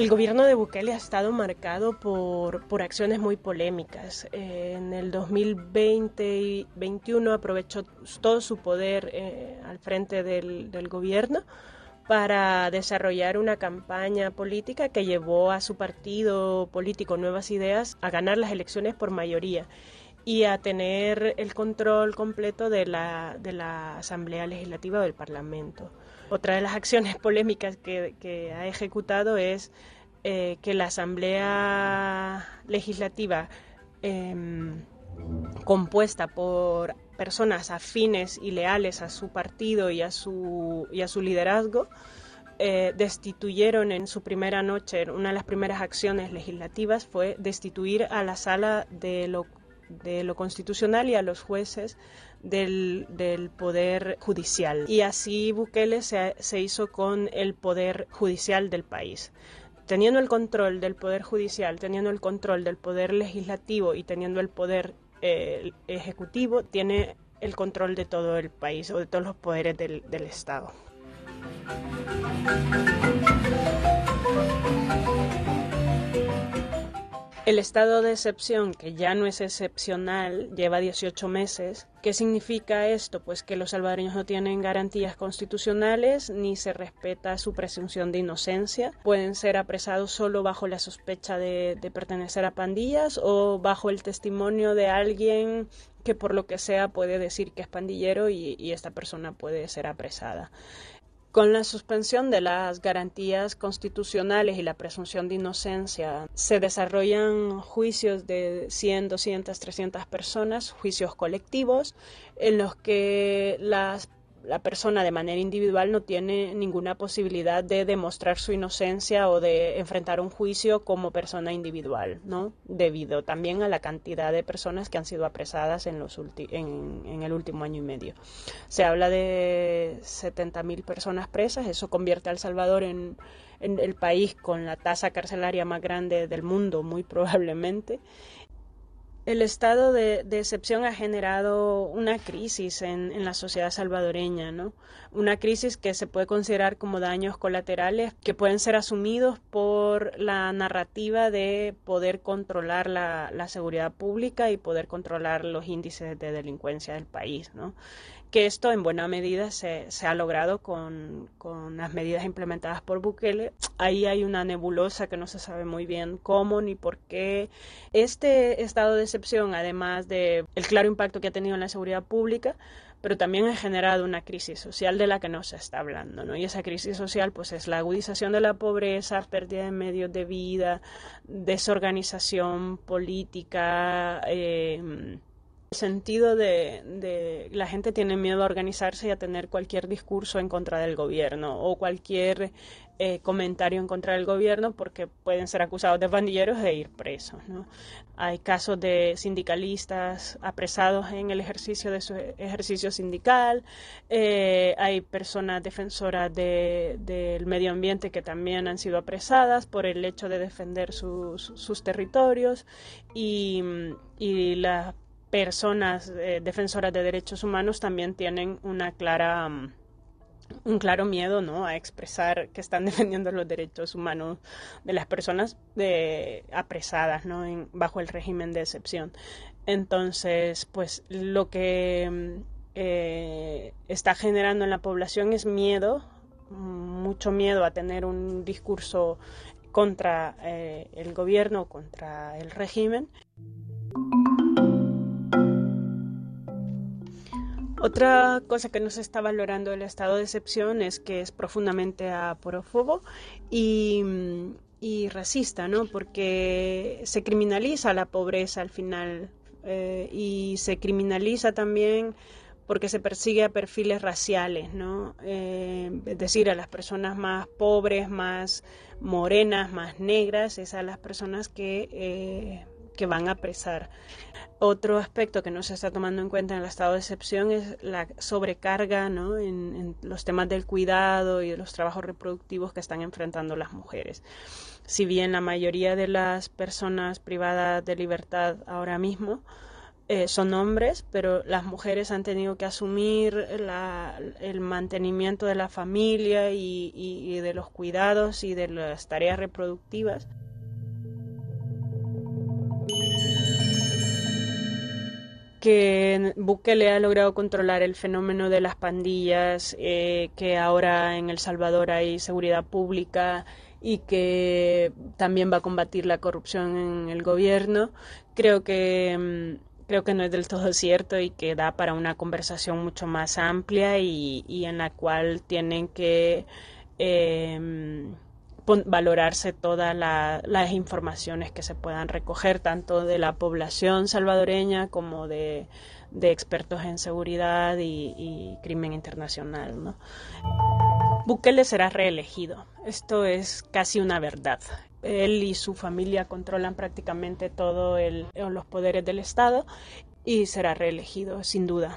El gobierno de Bukele ha estado marcado por, por acciones muy polémicas. En el 2020 y 2021 aprovechó todo su poder eh, al frente del, del gobierno para desarrollar una campaña política que llevó a su partido político Nuevas Ideas a ganar las elecciones por mayoría y a tener el control completo de la, de la Asamblea Legislativa del Parlamento. Otra de las acciones polémicas que, ha ejecutado es eh, que la Asamblea Legislativa, em, compuesta por personas afines y leales a su partido y a su, liderazgo, eh, destituyeron en su primera noche, una de las primeras acciones legislativas fue destituir a la sala de lo constitucional y a los jueces del, poder judicial. Y así Bukele se, se hizo con el poder judicial del país teniendo el control del poder judicial, teniendo el control del poder legislativo y teniendo el poder eh, ejecutivo, tiene el control de todo el país o de todos los poderes del, del Estado. El estado de excepción, que ya no es excepcional, lleva 18 meses. ¿Qué significa esto? Pues que los salvadoreños no tienen garantías constitucionales ni se respeta su presunción de inocencia. Pueden ser apresados solo bajo la sospecha de, pertenecer a pandillas o bajo el testimonio de alguien que por lo que sea puede decir que es pandillero y esta persona puede ser apresada. Con la suspensión de las garantías constitucionales y la presunción de inocencia, se desarrollan juicios de 100, 200, 300 personas, juicios colectivos, en los que las la persona de manera individual no tiene ninguna posibilidad de demostrar su inocencia o de enfrentar un juicio como persona individual, ¿no? Debido también a la cantidad de personas que han sido apresadas en, los en, en el último año y medio. Se habla de 70.000 personas presas, eso convierte a El Salvador en, en el país con la tasa carcelaria más grande del mundo, muy probablemente el estado de, excepción ha generado una crisis en, la sociedad salvadoreña, ¿no? Una crisis que se puede considerar como daños colaterales que pueden ser asumidos por la narrativa de poder controlar la, la seguridad pública y poder controlar los índices de delincuencia del país, ¿no? Que esto en buena medida se, ha logrado con, las medidas implementadas por Bukele. Ahí hay una nebulosa que no se sabe muy bien cómo ni por qué. Este estado de excepción, además de el claro impacto que ha tenido en la seguridad pública, pero también ha generado una crisis social de la que no se está hablando, ¿no? Y esa crisis social, pues, es la agudización de la pobreza, pérdida de medios de vida, desorganización política, eh, sentido de, la gente tiene miedo a organizarse y a tener cualquier discurso en contra del gobierno o cualquier eh, comentario en contra del gobierno porque pueden ser acusados de bandilleros e ir presos. Hay casos de sindicalistas apresados en el ejercicio de su ejercicio sindical, eh, hay personas defensoras del medio ambiente que también han sido apresadas por el hecho de defender sus, territorios y, y las personas eh, defensoras de derechos humanos también tienen una clara mm, un claro miedo ¿no? a expresar que están defendiendo los derechos humanos de las personas de, apresadas ¿no? en, bajo el régimen de excepción. Entonces, pues lo que eh, está generando en la población es miedo, mucho miedo a tener un discurso contra eh, el gobierno, contra el régimen. Otra cosa que no se está valorando el estado de excepción es que es profundamente aporófobo y, y racista, ¿no? Porque se criminaliza la pobreza al final eh, y se criminaliza también porque se persigue a perfiles raciales, ¿no? Eh, es decir, a las personas más pobres, más morenas, más negras, es a las personas que, eh, que van a apresar. Otro aspecto que no se está tomando en cuenta en el estado de excepción es la sobrecarga ¿no? en, los temas del cuidado y de los trabajos reproductivos que están enfrentando las mujeres. Si bien la mayoría de las personas privadas de libertad ahora mismo eh, son hombres, pero las mujeres han tenido que asumir el mantenimiento de la familia y de los cuidados y de las tareas reproductivas que Bukele ha logrado controlar el fenómeno de las pandillas, eh, que ahora en El Salvador hay seguridad pública y que también va a combatir la corrupción en el gobierno. Creo que mm, creo que no es del todo cierto y que da para una conversación mucho más amplia y, en la cual tienen que eh, valorarse todas las informaciones que se puedan recoger, tanto de la población salvadoreña como de, expertos en seguridad y, crimen internacional. ¿no? Bukele será reelegido. Esto es casi una verdad. Él y su familia controlan prácticamente todos los poderes del Estado y será reelegido, sin duda.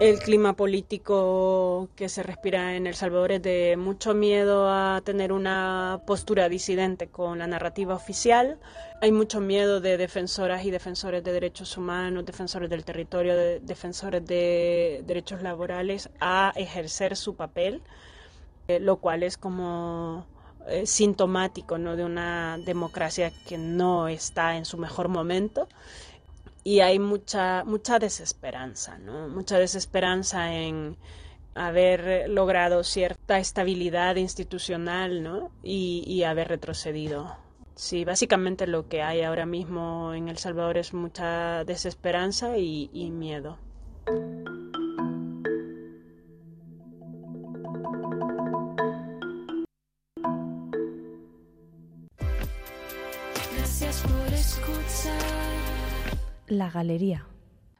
El clima político que se respira en El Salvador es de mucho miedo a tener una postura disidente con la narrativa oficial. Hay mucho miedo de defensoras y defensores de derechos humanos, defensores del territorio, defensores de derechos laborales a ejercer su papel, eh, lo cual es como eh, sintomático ¿no? de una democracia que no está en su mejor momento y hay mucha, mucha desesperanza, ¿no? Mucha desesperanza en haber logrado cierta estabilidad institucional, ¿no? Y, haber retrocedido. Sí, básicamente lo que hay ahora mismo en El Salvador es mucha desesperanza y, y miedo. Gracias por escuchar la galería.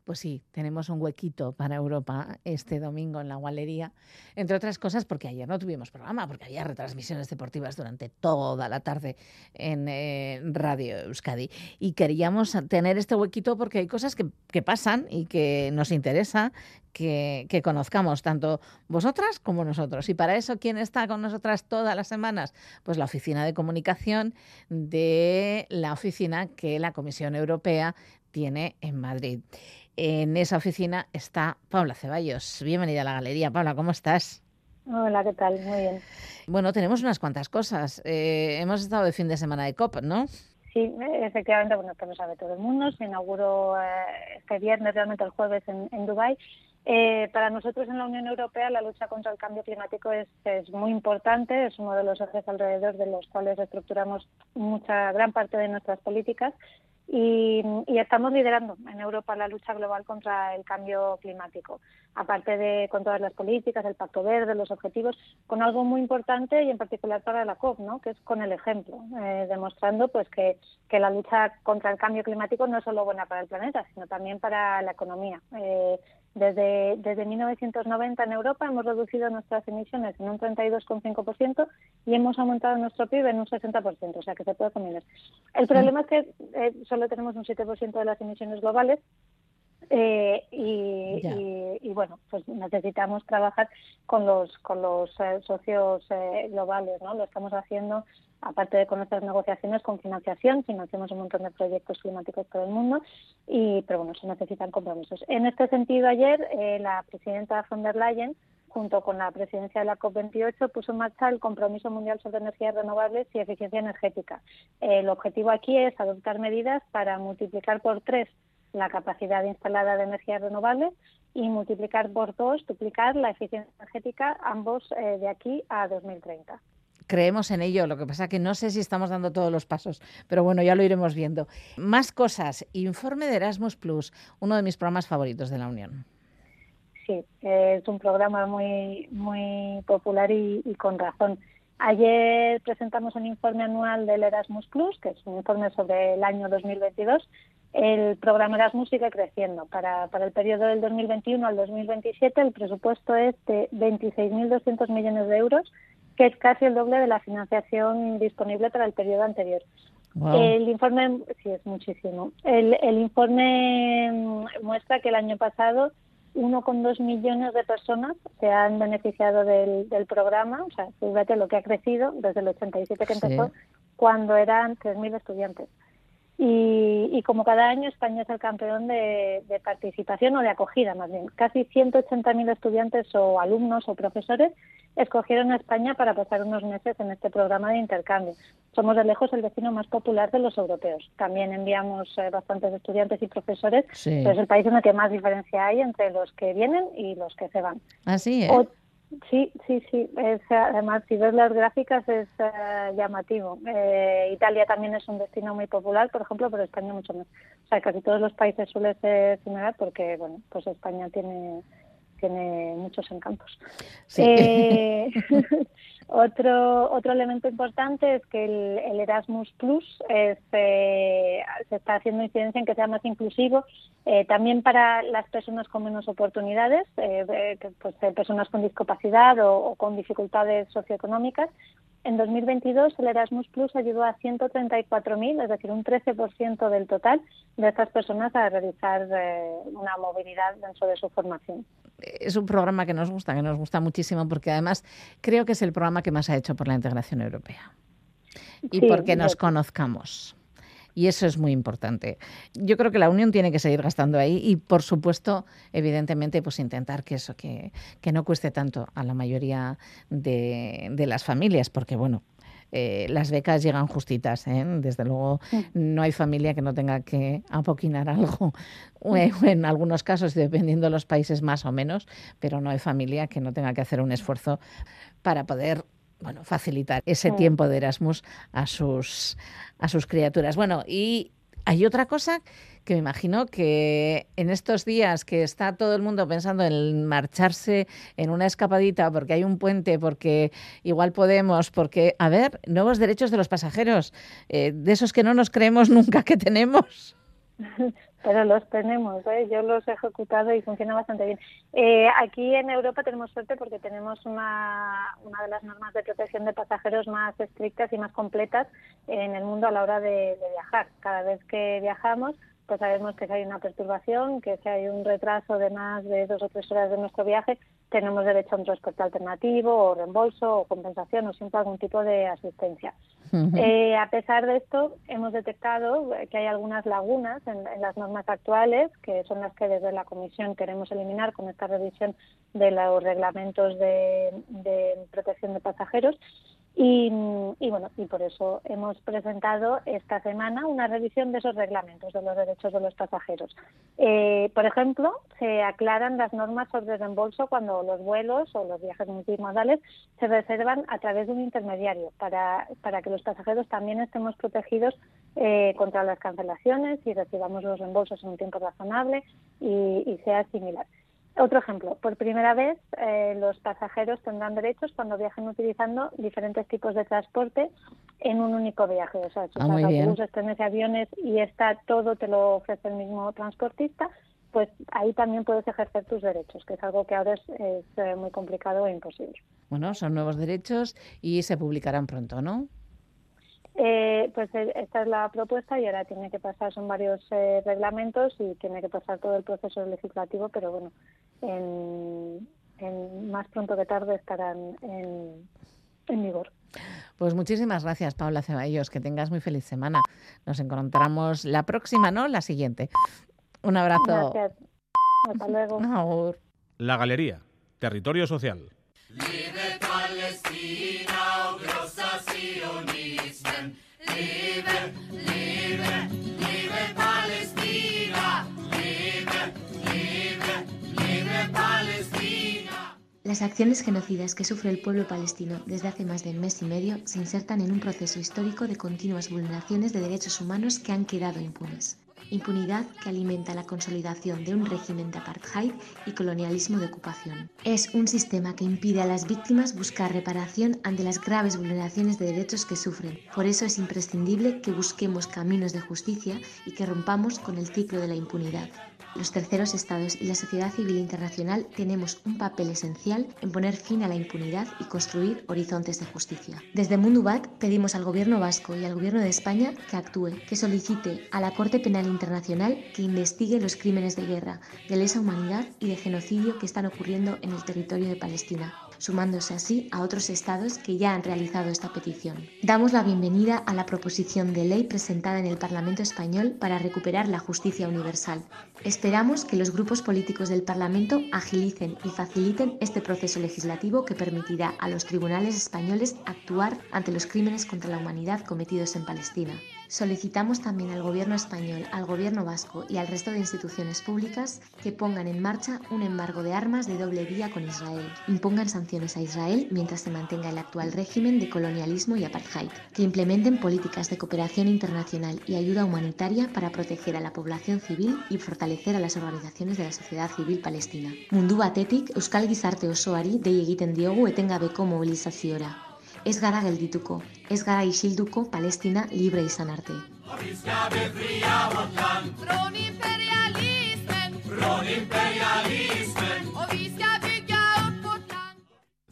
Pues sí, tenemos un huequito para Europa este domingo en la galería, entre otras cosas porque ayer no tuvimos programa, porque había retransmisiones deportivas durante toda la tarde en eh, Radio Euskadi. Y queríamos tener este huequito porque hay cosas que, pasan y que nos interesa que, que, conozcamos, tanto vosotras como nosotros. Y para eso, ¿quién está con nosotras todas las semanas? Pues la Oficina de Comunicación de la oficina que la Comisión Europea tiene en Madrid. En esa oficina está Paula Ceballos. Bienvenida a la galería. Paula, ¿cómo estás? Hola, ¿qué tal? Muy bien. Bueno, tenemos unas cuantas cosas. Eh, hemos estado de fin de semana de COP, ¿no? Sí, efectivamente, bueno, que lo sabe todo el mundo. Se inauguró eh, este viernes, realmente el jueves, en, en Dubái. Eh, para nosotros en la Unión Europea la lucha contra el cambio climático es, es, muy importante, es uno de los ejes alrededor de los cuales estructuramos mucha gran parte de nuestras políticas y, estamos liderando en Europa la lucha global contra el cambio climático, aparte de con todas las políticas, el Pacto Verde, los objetivos, con algo muy importante y en particular para la COP, ¿no? que es con el ejemplo, eh, demostrando pues que, que, la lucha contra el cambio climático no es solo buena para el planeta, sino también para la economía. Eh, desde, desde 1990 en Europa hemos reducido nuestras emisiones en un 32,5% y hemos aumentado nuestro PIB en un 60%, o sea que se puede combinar. El problema es que eh, solo tenemos un 7% de las emisiones globales eh, y, bueno, pues necesitamos trabajar con los con los eh, socios globales, ¿no? Lo estamos haciendo aparte de con nuestras negociaciones con financiación, financiamos un montón de proyectos climáticos por el mundo, y, pero bueno, se necesitan compromisos. En este sentido, ayer eh, la presidenta von der Leyen junto con la presidencia de la COP28, puso en marcha el Compromiso Mundial sobre Energías Renovables y Eficiencia Energética. El objetivo aquí es adoptar medidas para multiplicar por tres la capacidad instalada de energías renovables y multiplicar por dos, duplicar la eficiencia energética, ambos eh, de aquí a 2030 creemos en ello. Lo que pasa que no sé si estamos dando todos los pasos, pero bueno, ya lo iremos viendo. Más cosas. Informe de Erasmus Plus, uno de mis programas favoritos de la Unión sí, es un programa muy, muy popular y, con razón. Ayer presentamos un informe anual del Erasmus Plus, que es un informe sobre el año 2022. El programa Erasmus sigue creciendo. Para, para el periodo del 2021 al 2027 el presupuesto es de 26.200 millones de euros, que es casi el doble de la financiación disponible para el periodo anterior. El informe, sí, es muchísimo. El, el informe muestra que el año pasado 1,2 millones de personas se han beneficiado del, del programa, o sea, fíjate lo que ha crecido desde el 87 que empezó, cuando eran 3.000 estudiantes. Y, y, como cada año España es el campeón de, de participación o de acogida más bien. Casi 180.000 estudiantes o alumnos o profesores escogieron a España para pasar unos meses en este programa de intercambio. Somos de lejos el vecino más popular de los europeos. También enviamos eh, bastantes estudiantes y profesores, pero es el país en el que más diferencia hay entre los que vienen y los que se van. Así ¿eh? Sí, sí, sí. además, si ves las gráficas es eh, llamativo. Eh, Italia también es un destino muy popular, por ejemplo, pero España mucho más. O sea, casi todos los países suele ser similar porque, bueno, pues España tiene tiene muchos encantos. Eh, otro, otro elemento importante es que el, Erasmus Plus eh, se está haciendo incidencia en que sea más inclusivo eh, también para las personas con menos oportunidades, pues, personas con discapacidad o con dificultades socioeconómicas, en 2022 el Erasmus Plus ayudó a 134.000, es decir, un 13% del total de estas personas a realizar eh, una movilidad dentro de su formación. Es un programa que nos gusta, que nos gusta muchísimo, porque además creo que es el programa que más ha hecho por la integración europea. Y porque nos conozcamos y eso es muy importante. Yo creo que la Unión tiene que seguir gastando ahí y, por supuesto, evidentemente, pues intentar que eso, que, que no cueste tanto a la mayoría de, de las familias, porque, bueno, eh, las becas llegan justitas. ¿eh? Desde luego, no hay familia que no tenga que apoquinar algo. En algunos casos, dependiendo de los países más o menos, pero no hay familia que no tenga que hacer un esfuerzo para poder bueno, facilitar ese tiempo de Erasmus a sus, a sus criaturas. Bueno, y hay otra cosa que me imagino que en estos días que está todo el mundo pensando en marcharse en una escapadita porque hay un puente, porque igual podemos, porque, a ver, nuevos derechos de los pasajeros, eh, de esos que no nos creemos nunca que tenemos. pero los tenemos, ¿eh? yo los he ejecutado y funciona bastante bien. Eh, aquí en Europa tenemos suerte porque tenemos una, una de las normas de protección de pasajeros más estrictas y más completas en el mundo a la hora de, de viajar. Cada vez que viajamos, pues sabemos que si hay una perturbación, que si hay un retraso de más de dos o tres horas de nuestro viaje, tenemos derecho a un transporte alternativo o reembolso o compensación o siempre algún tipo de asistencia. Eh, a pesar de esto, hemos detectado que hay algunas lagunas en, las normas actuales, que son las que desde la Comisión queremos eliminar con esta revisión de los reglamentos de protección de pasajeros. Y, bueno, y por eso hemos presentado esta semana una revisión de esos reglamentos de los derechos de los pasajeros. Eh, por ejemplo, se aclaran las normas sobre reembolso cuando los vuelos o los viajes multimodales se reservan a través de un intermediario para, para que los pasajeros también estemos protegidos eh, contra las cancelaciones y recibamos los reembolsos en un tiempo razonable y, y sea similar. Otro ejemplo, por primera vez eh, los pasajeros tendrán derechos cuando viajen utilizando diferentes tipos de transporte en un único viaje. O sea, si ah, autobuses, trenes aviones y está todo te lo ofrece el mismo transportista, pues ahí también puedes ejercer tus derechos, que es algo que ahora es, eh, muy complicado e imposible. Bueno, son nuevos derechos y se publicarán pronto, ¿no? Eh, pues esta es la propuesta y ahora tiene que pasar, son varios reglamentos y tiene que pasar todo el proceso legislativo, pero bueno, en, más pronto que tarde estarán en, vigor. Pues muchísimas gracias, Paula Ceballos. Que tengas muy feliz semana. Nos encontramos la próxima, ¿no? La siguiente. Un abrazo. Gracias. Hasta luego. La Galería, Territorio Social. Las acciones genocidas que sufre el pueblo palestino desde hace más de un mes y medio se insertan en un proceso histórico de continuas vulneraciones de derechos humanos que han quedado impunes. Impunidad que alimenta la consolidación de un régimen de apartheid y colonialismo de ocupación. Es un sistema que impide a las víctimas buscar reparación ante las graves vulneraciones de derechos que sufren. Por eso es imprescindible que busquemos caminos de justicia y que rompamos con el ciclo de la impunidad. Los terceros estados y la sociedad civil internacional tenemos un papel esencial en poner fin a la impunidad y construir horizontes de justicia. Desde Mundubat pedimos al Gobierno vasco y al Gobierno de España que actúe, que solicite a la Corte Penal Internacional que investigue los crímenes de guerra, de lesa humanidad y de genocidio que están ocurriendo en el territorio de Palestina sumándose así a otros estados que ya han realizado esta petición. Damos la bienvenida a la proposición de ley presentada en el Parlamento español para recuperar la justicia universal. Esperamos que los grupos políticos del Parlamento agilicen y faciliten este proceso legislativo que permitirá a los tribunales españoles actuar ante los crímenes contra la humanidad cometidos en Palestina. Solicitamos también al Gobierno español, al Gobierno vasco y al resto de instituciones públicas que pongan en marcha un embargo de armas de doble vía con Israel, impongan sanciones a Israel mientras se mantenga el actual régimen de colonialismo y apartheid, que implementen políticas de cooperación internacional y ayuda humanitaria para proteger a la población civil y fortalecer a las organizaciones de la sociedad civil palestina. Ez gara geldituko, ez gara isilduko Palestina libre izan arte.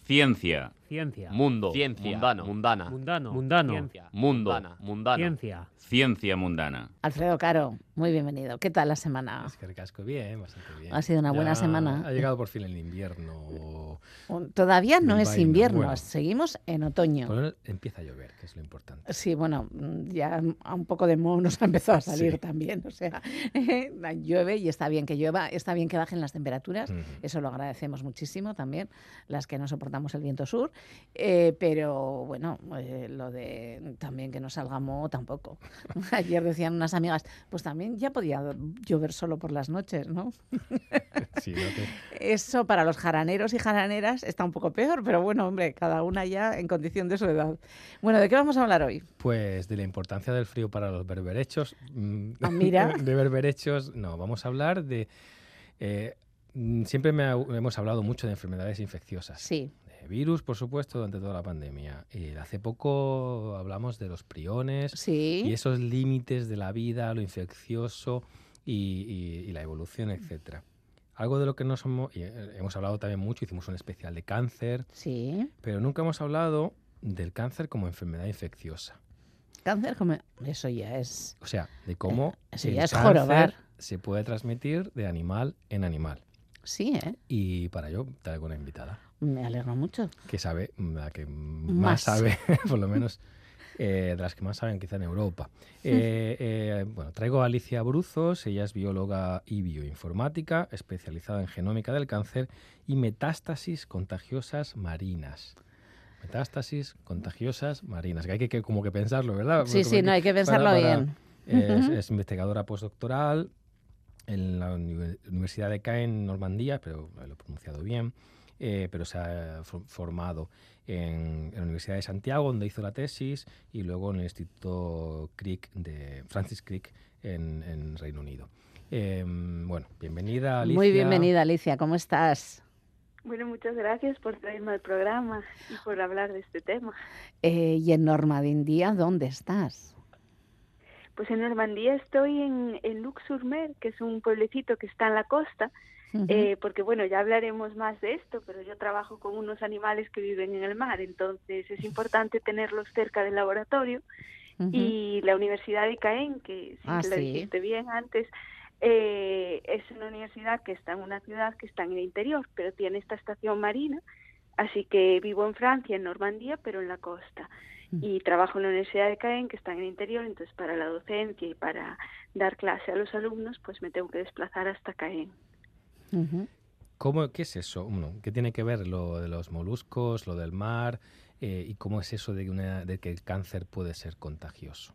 Ciencia. Ciencia. Mundo. Ciencia. Mundano. Mundana. Mundano. Mundano. Ciencia. Mundo. Mundana. Mundano. Ciencia. Ciencia mundana. Alfredo Caro, muy bienvenido. ¿Qué tal la semana? Es que recasco bien, bastante bien. Ha sido una buena Ya semana. Ha llegado por fin el invierno. Todavía no es invierno, bueno. seguimos en otoño. Empieza a llover, que es lo importante. Sí, bueno, ya a un poco de moho nos ha empezado a salir Sí. también. O sea, llueve y está bien que llueva, está bien que bajen las temperaturas. Eso lo agradecemos muchísimo también, las que no soportamos el viento sur. Eh, pero bueno, eh, lo de también que no salga moho tampoco. Ayer decían unas amigas, pues también ya podía llover solo por las noches, ¿no? Sí, no te- Eso para los jaraneros y jaraneras está un poco peor, pero bueno, hombre, cada una ya en condición de su edad. Bueno, ¿de qué vamos a hablar hoy? Pues de la importancia del frío para los berberechos. Ah, mira. de berberechos, no, vamos a hablar de... eh, siempre me ha- hemos hablado mucho de enfermedades infecciosas. Sí. De virus, por supuesto, durante toda la pandemia. Y hace poco hablamos de los priones Sí. y esos límites de la vida, lo infeccioso y, y- y la evolución, etcétera. Algo de lo que y, eh, hemos hablado también mucho, hicimos un especial de cáncer, Sí. pero nunca hemos hablado del cáncer como enfermedad infecciosa. Cáncer, como... eso ya es... O sea, de cómo Eso el ya es cáncer jorobar. se puede transmitir de animal en animal. Sí, ¿eh? Y para ello traigo una invitada Me alegro mucho. que sabe, mm, la que más, Más. sabe, por lo menos eh, de las que más saben quizá en Europa. Eh, eh, bueno, traigo a Alicia Bruzos, ella es bióloga y bioinformática, especializada en genómica del cáncer y metástasis contagiosas marinas. Metástasis contagiosas marinas, que hay que, que como que pensarlo, ¿verdad? Sí, sí, no, hay que pensarlo para- bien. Es, es investigadora postdoctoral en la Uni- Universidad de Caen, en Normandía, pero lo he pronunciado bien, eh, pero se ha fo- formado en, en la Universidad de Santiago, donde hizo la tesis, y luego en el Instituto Crick de Francis Crick en, en Reino Unido. Eh, bueno, bienvenida, Alicia. Muy bienvenida, Alicia. ¿Cómo estás? Bueno, muchas gracias por traerme al programa y por hablar de este tema. Eh, y en Normandía, ¿dónde estás? Pues en Normandía estoy en, en Lux-sur-Mer, que es un pueblecito que está en la costa, Eh, porque bueno, ya hablaremos más de esto, pero yo trabajo con unos animales que viven en el mar, entonces es importante tenerlos cerca del laboratorio. Y la Universidad de Caen, que sí Ah, lo sí. dijiste bien antes, eh, es una universidad que está en una ciudad que está en el interior, pero tiene esta estación marina Así que vivo en Francia, en Normandía, pero en la costa. Y trabajo en la Universidad de Caen, que está en el interior, entonces para la docencia y para dar clase a los alumnos, pues me tengo que desplazar hasta Caen. ¿Cómo, ¿Qué es eso? ¿Qué tiene que ver lo de los moluscos, lo del mar? eh, ¿Y cómo es eso de, una- de que el cáncer puede ser contagioso?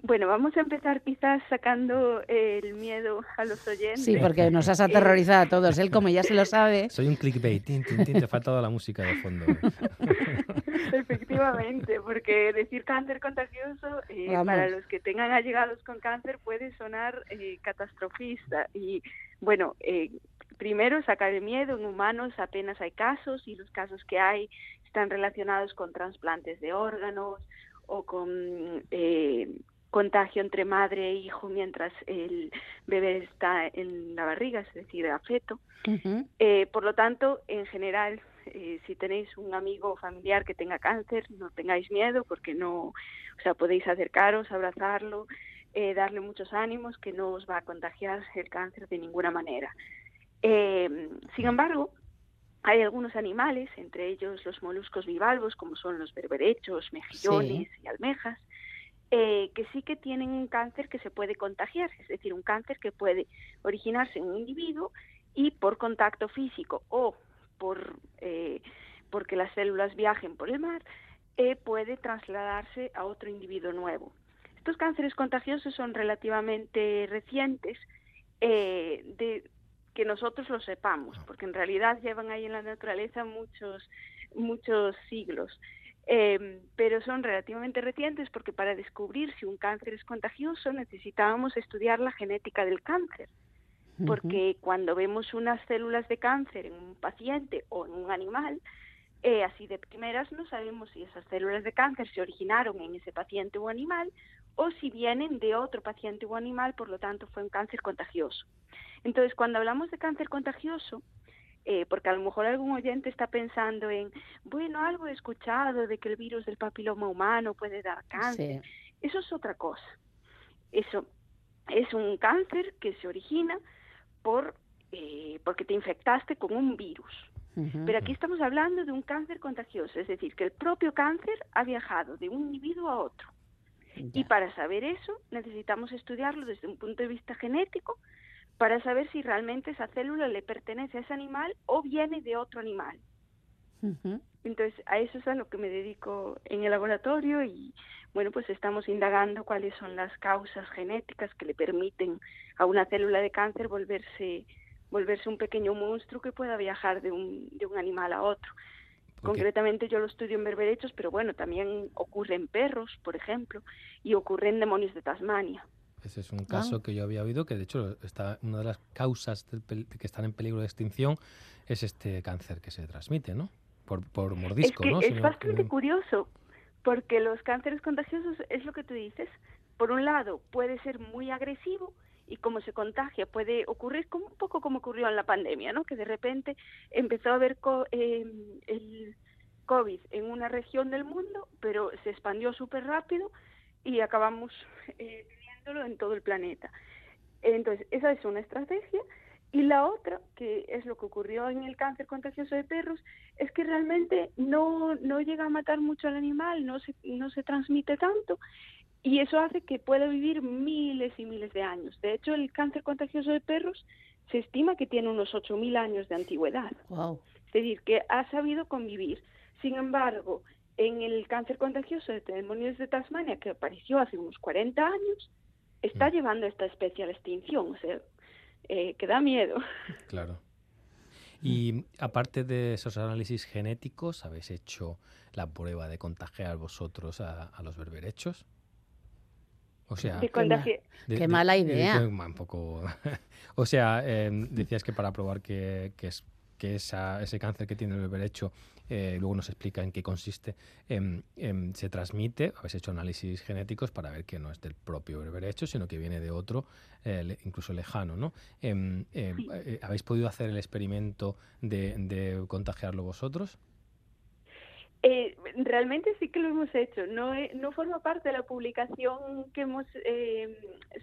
Bueno, vamos a empezar quizás sacando eh, el miedo a los oyentes. Sí, porque nos has Eh, aterrorizado a todos. Él, como ya se lo sabe, Soy un clickbait, tin, tin, tin, te ha faltado la música de fondo. Efectivamente, porque decir cáncer contagioso eh, para los que tengan allegados con cáncer puede sonar eh, catastrofista. Y bueno, eh, primero sacar el miedo. En humanos apenas hay casos y los casos que hay están relacionados con trasplantes de órganos o con eh, contagio entre madre e hijo mientras el bebé está en la barriga, es decir, feto. Eh, por lo tanto, en general, eh, si tenéis un amigo o familiar que tenga cáncer, no tengáis miedo porque no, o sea, podéis acercaros, abrazarlo, eh, darle muchos ánimos, que no os va a contagiar el cáncer de ninguna manera. Eh, sin embargo, hay algunos animales, entre ellos los moluscos bivalvos, como son los berberechos, mejillones y almejas, eh, que sí que tienen un cáncer que se puede contagiar, es decir, un cáncer que puede originarse en un individuo y por contacto físico o por eh, porque las células viajen por el mar, eh, puede trasladarse a otro individuo nuevo. Estos cánceres contagiosos son relativamente recientes, eh, de que nosotros lo sepamos, porque en realidad llevan ahí en la naturaleza muchos muchos siglos. Eh, pero son relativamente recientes porque para descubrir si un cáncer es contagioso necesitábamos estudiar la genética del cáncer porque cuando vemos unas células de cáncer en un paciente o en un animal, eh, así de primeras no sabemos si esas células de cáncer se originaron en ese paciente o animal o si vienen de otro paciente o animal, por lo tanto fue un cáncer contagioso. Entonces, cuando hablamos de cáncer contagioso, eh, porque a lo mejor algún oyente está pensando en, bueno, algo he escuchado de que el virus del papiloma humano puede dar cáncer. Eso es otra cosa. Eso es un cáncer que se origina por eh, porque te infectaste con un virus. Pero aquí estamos hablando de un cáncer contagioso, es decir, que el propio cáncer ha viajado de un individuo a otro. Y para saber eso necesitamos estudiarlo desde un punto de vista genético para saber si realmente esa célula le pertenece a ese animal o viene de otro animal. Entonces, a eso es a lo que me dedico en el laboratorio y, bueno, pues estamos indagando cuáles son las causas genéticas que le permiten a una célula de cáncer volverse volverse un pequeño monstruo que pueda viajar de un, de un animal a otro. Concretamente yo lo estudio en berberechos, pero bueno, también ocurre en perros, por ejemplo, y ocurre en demonios de Tasmania. Ese es un caso que yo había oído, que de hecho está una de las causas del que están en peligro de extinción es este cáncer que se transmite, ¿no? Por, por mordisco, es que ¿no? es Si bastante no- curioso, porque los cánceres contagiosos es lo que tú dices. Por un lado, puede ser muy agresivo y como se contagia puede ocurrir como un poco como ocurrió en la pandemia, ¿no? Que de repente empezó a haber co- eh, el COVID en una región del mundo, pero se expandió súper rápido y acabamos eh, en todo el planeta. Entonces, esa es una estrategia. Y la otra, que es lo que ocurrió en el cáncer contagioso de perros, es que realmente no, no llega a matar mucho al animal, no se, no se transmite tanto y eso hace que pueda vivir miles y miles de años. De hecho, el cáncer contagioso de perros se estima que tiene unos 8.000 años de antigüedad. Es decir, que ha sabido convivir. Sin embargo, en el cáncer contagioso de demonios de Tasmania, que apareció hace unos 40 años, está llevando a esta especie a la extinción. O sea, eh, que da miedo. Claro. Y aparte de esos análisis genéticos, ¿habéis hecho la prueba de contagiar vosotros a, a los berberechos? O sea, De Qué mala idea. de- un poco. o sea, eh, decías que para probar que, que es que esa- ese cáncer que tiene el berberecho, eh, luego nos explica en qué consiste, em, se transmite, habéis hecho análisis genéticos para ver que no es del propio berberecho, sino que viene de otro, eh, le- incluso lejano, ¿no? Em, eh, eh, ¿Habéis podido hacer el experimento de, de contagiarlo vosotros? Eh, realmente sí que lo hemos hecho. No, eh, no forma parte de la publicación que hemos eh,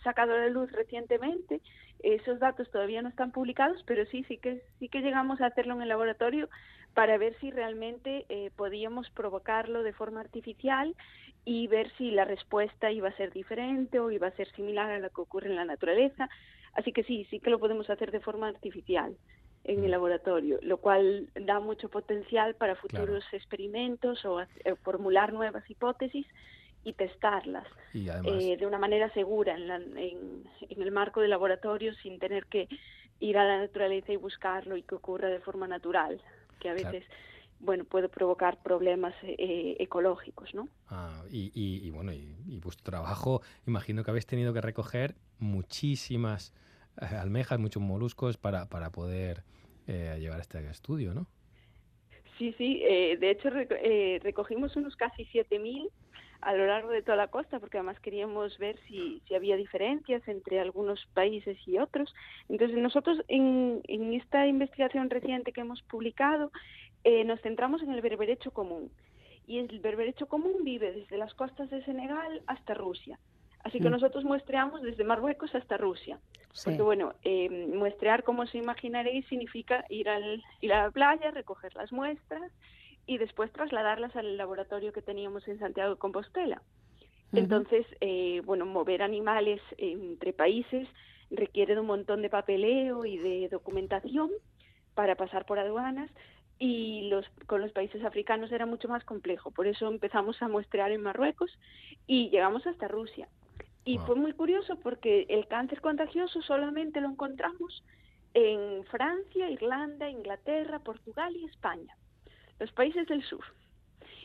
sacado a la luz recientemente. Esos datos todavía no están publicados, pero sí, sí que sí que llegamos a hacerlo en el laboratorio para ver si realmente eh, podíamos provocarlo de forma artificial y ver si la respuesta iba a ser diferente o iba a ser similar a la que ocurre en la naturaleza. Así que sí, sí que lo podemos hacer de forma artificial en el laboratorio, lo cual da mucho potencial para futuros experimentos o eh, formular nuevas hipótesis y testarlas Y además, eh, de una manera segura en, la- en- en el marco del laboratorio sin tener que ir a la naturaleza y buscarlo y que ocurra de forma natural, que a Claro. veces bueno puede provocar problemas eh, ecológicos, ¿no? ah, y, y- y bueno, y, y vuestro trabajo, imagino que habéis tenido que recoger muchísimas eh, almejas, muchos moluscos para, para poder eh, llevar este estudio, ¿no? Sí, sí, eh, de hecho eh, recogimos unos casi 7.000 a lo largo de toda la costa, porque además queríamos ver si, si había diferencias entre algunos países y otros. Entonces nosotros en, en esta investigación reciente que hemos publicado eh, nos centramos en el berberecho común. Y el berberecho común vive desde las costas de Senegal hasta Rusia. Así que Mm. nosotros muestreamos desde Marruecos hasta Rusia. Sí. Porque bueno, eh, muestrear, como os imaginaréis, significa ir, al, ir a la playa, recoger las muestras y después trasladarlas al laboratorio que teníamos en Santiago de Compostela. Entonces, eh, bueno, mover animales entre países requiere de un montón de papeleo y de documentación para pasar por aduanas y los, con los países africanos era mucho más complejo. Por eso empezamos a muestrear en Marruecos y llegamos hasta Rusia. Y Wow. fue muy curioso porque el cáncer contagioso solamente lo encontramos en Francia, Irlanda, Inglaterra, Portugal y España, los países del sur.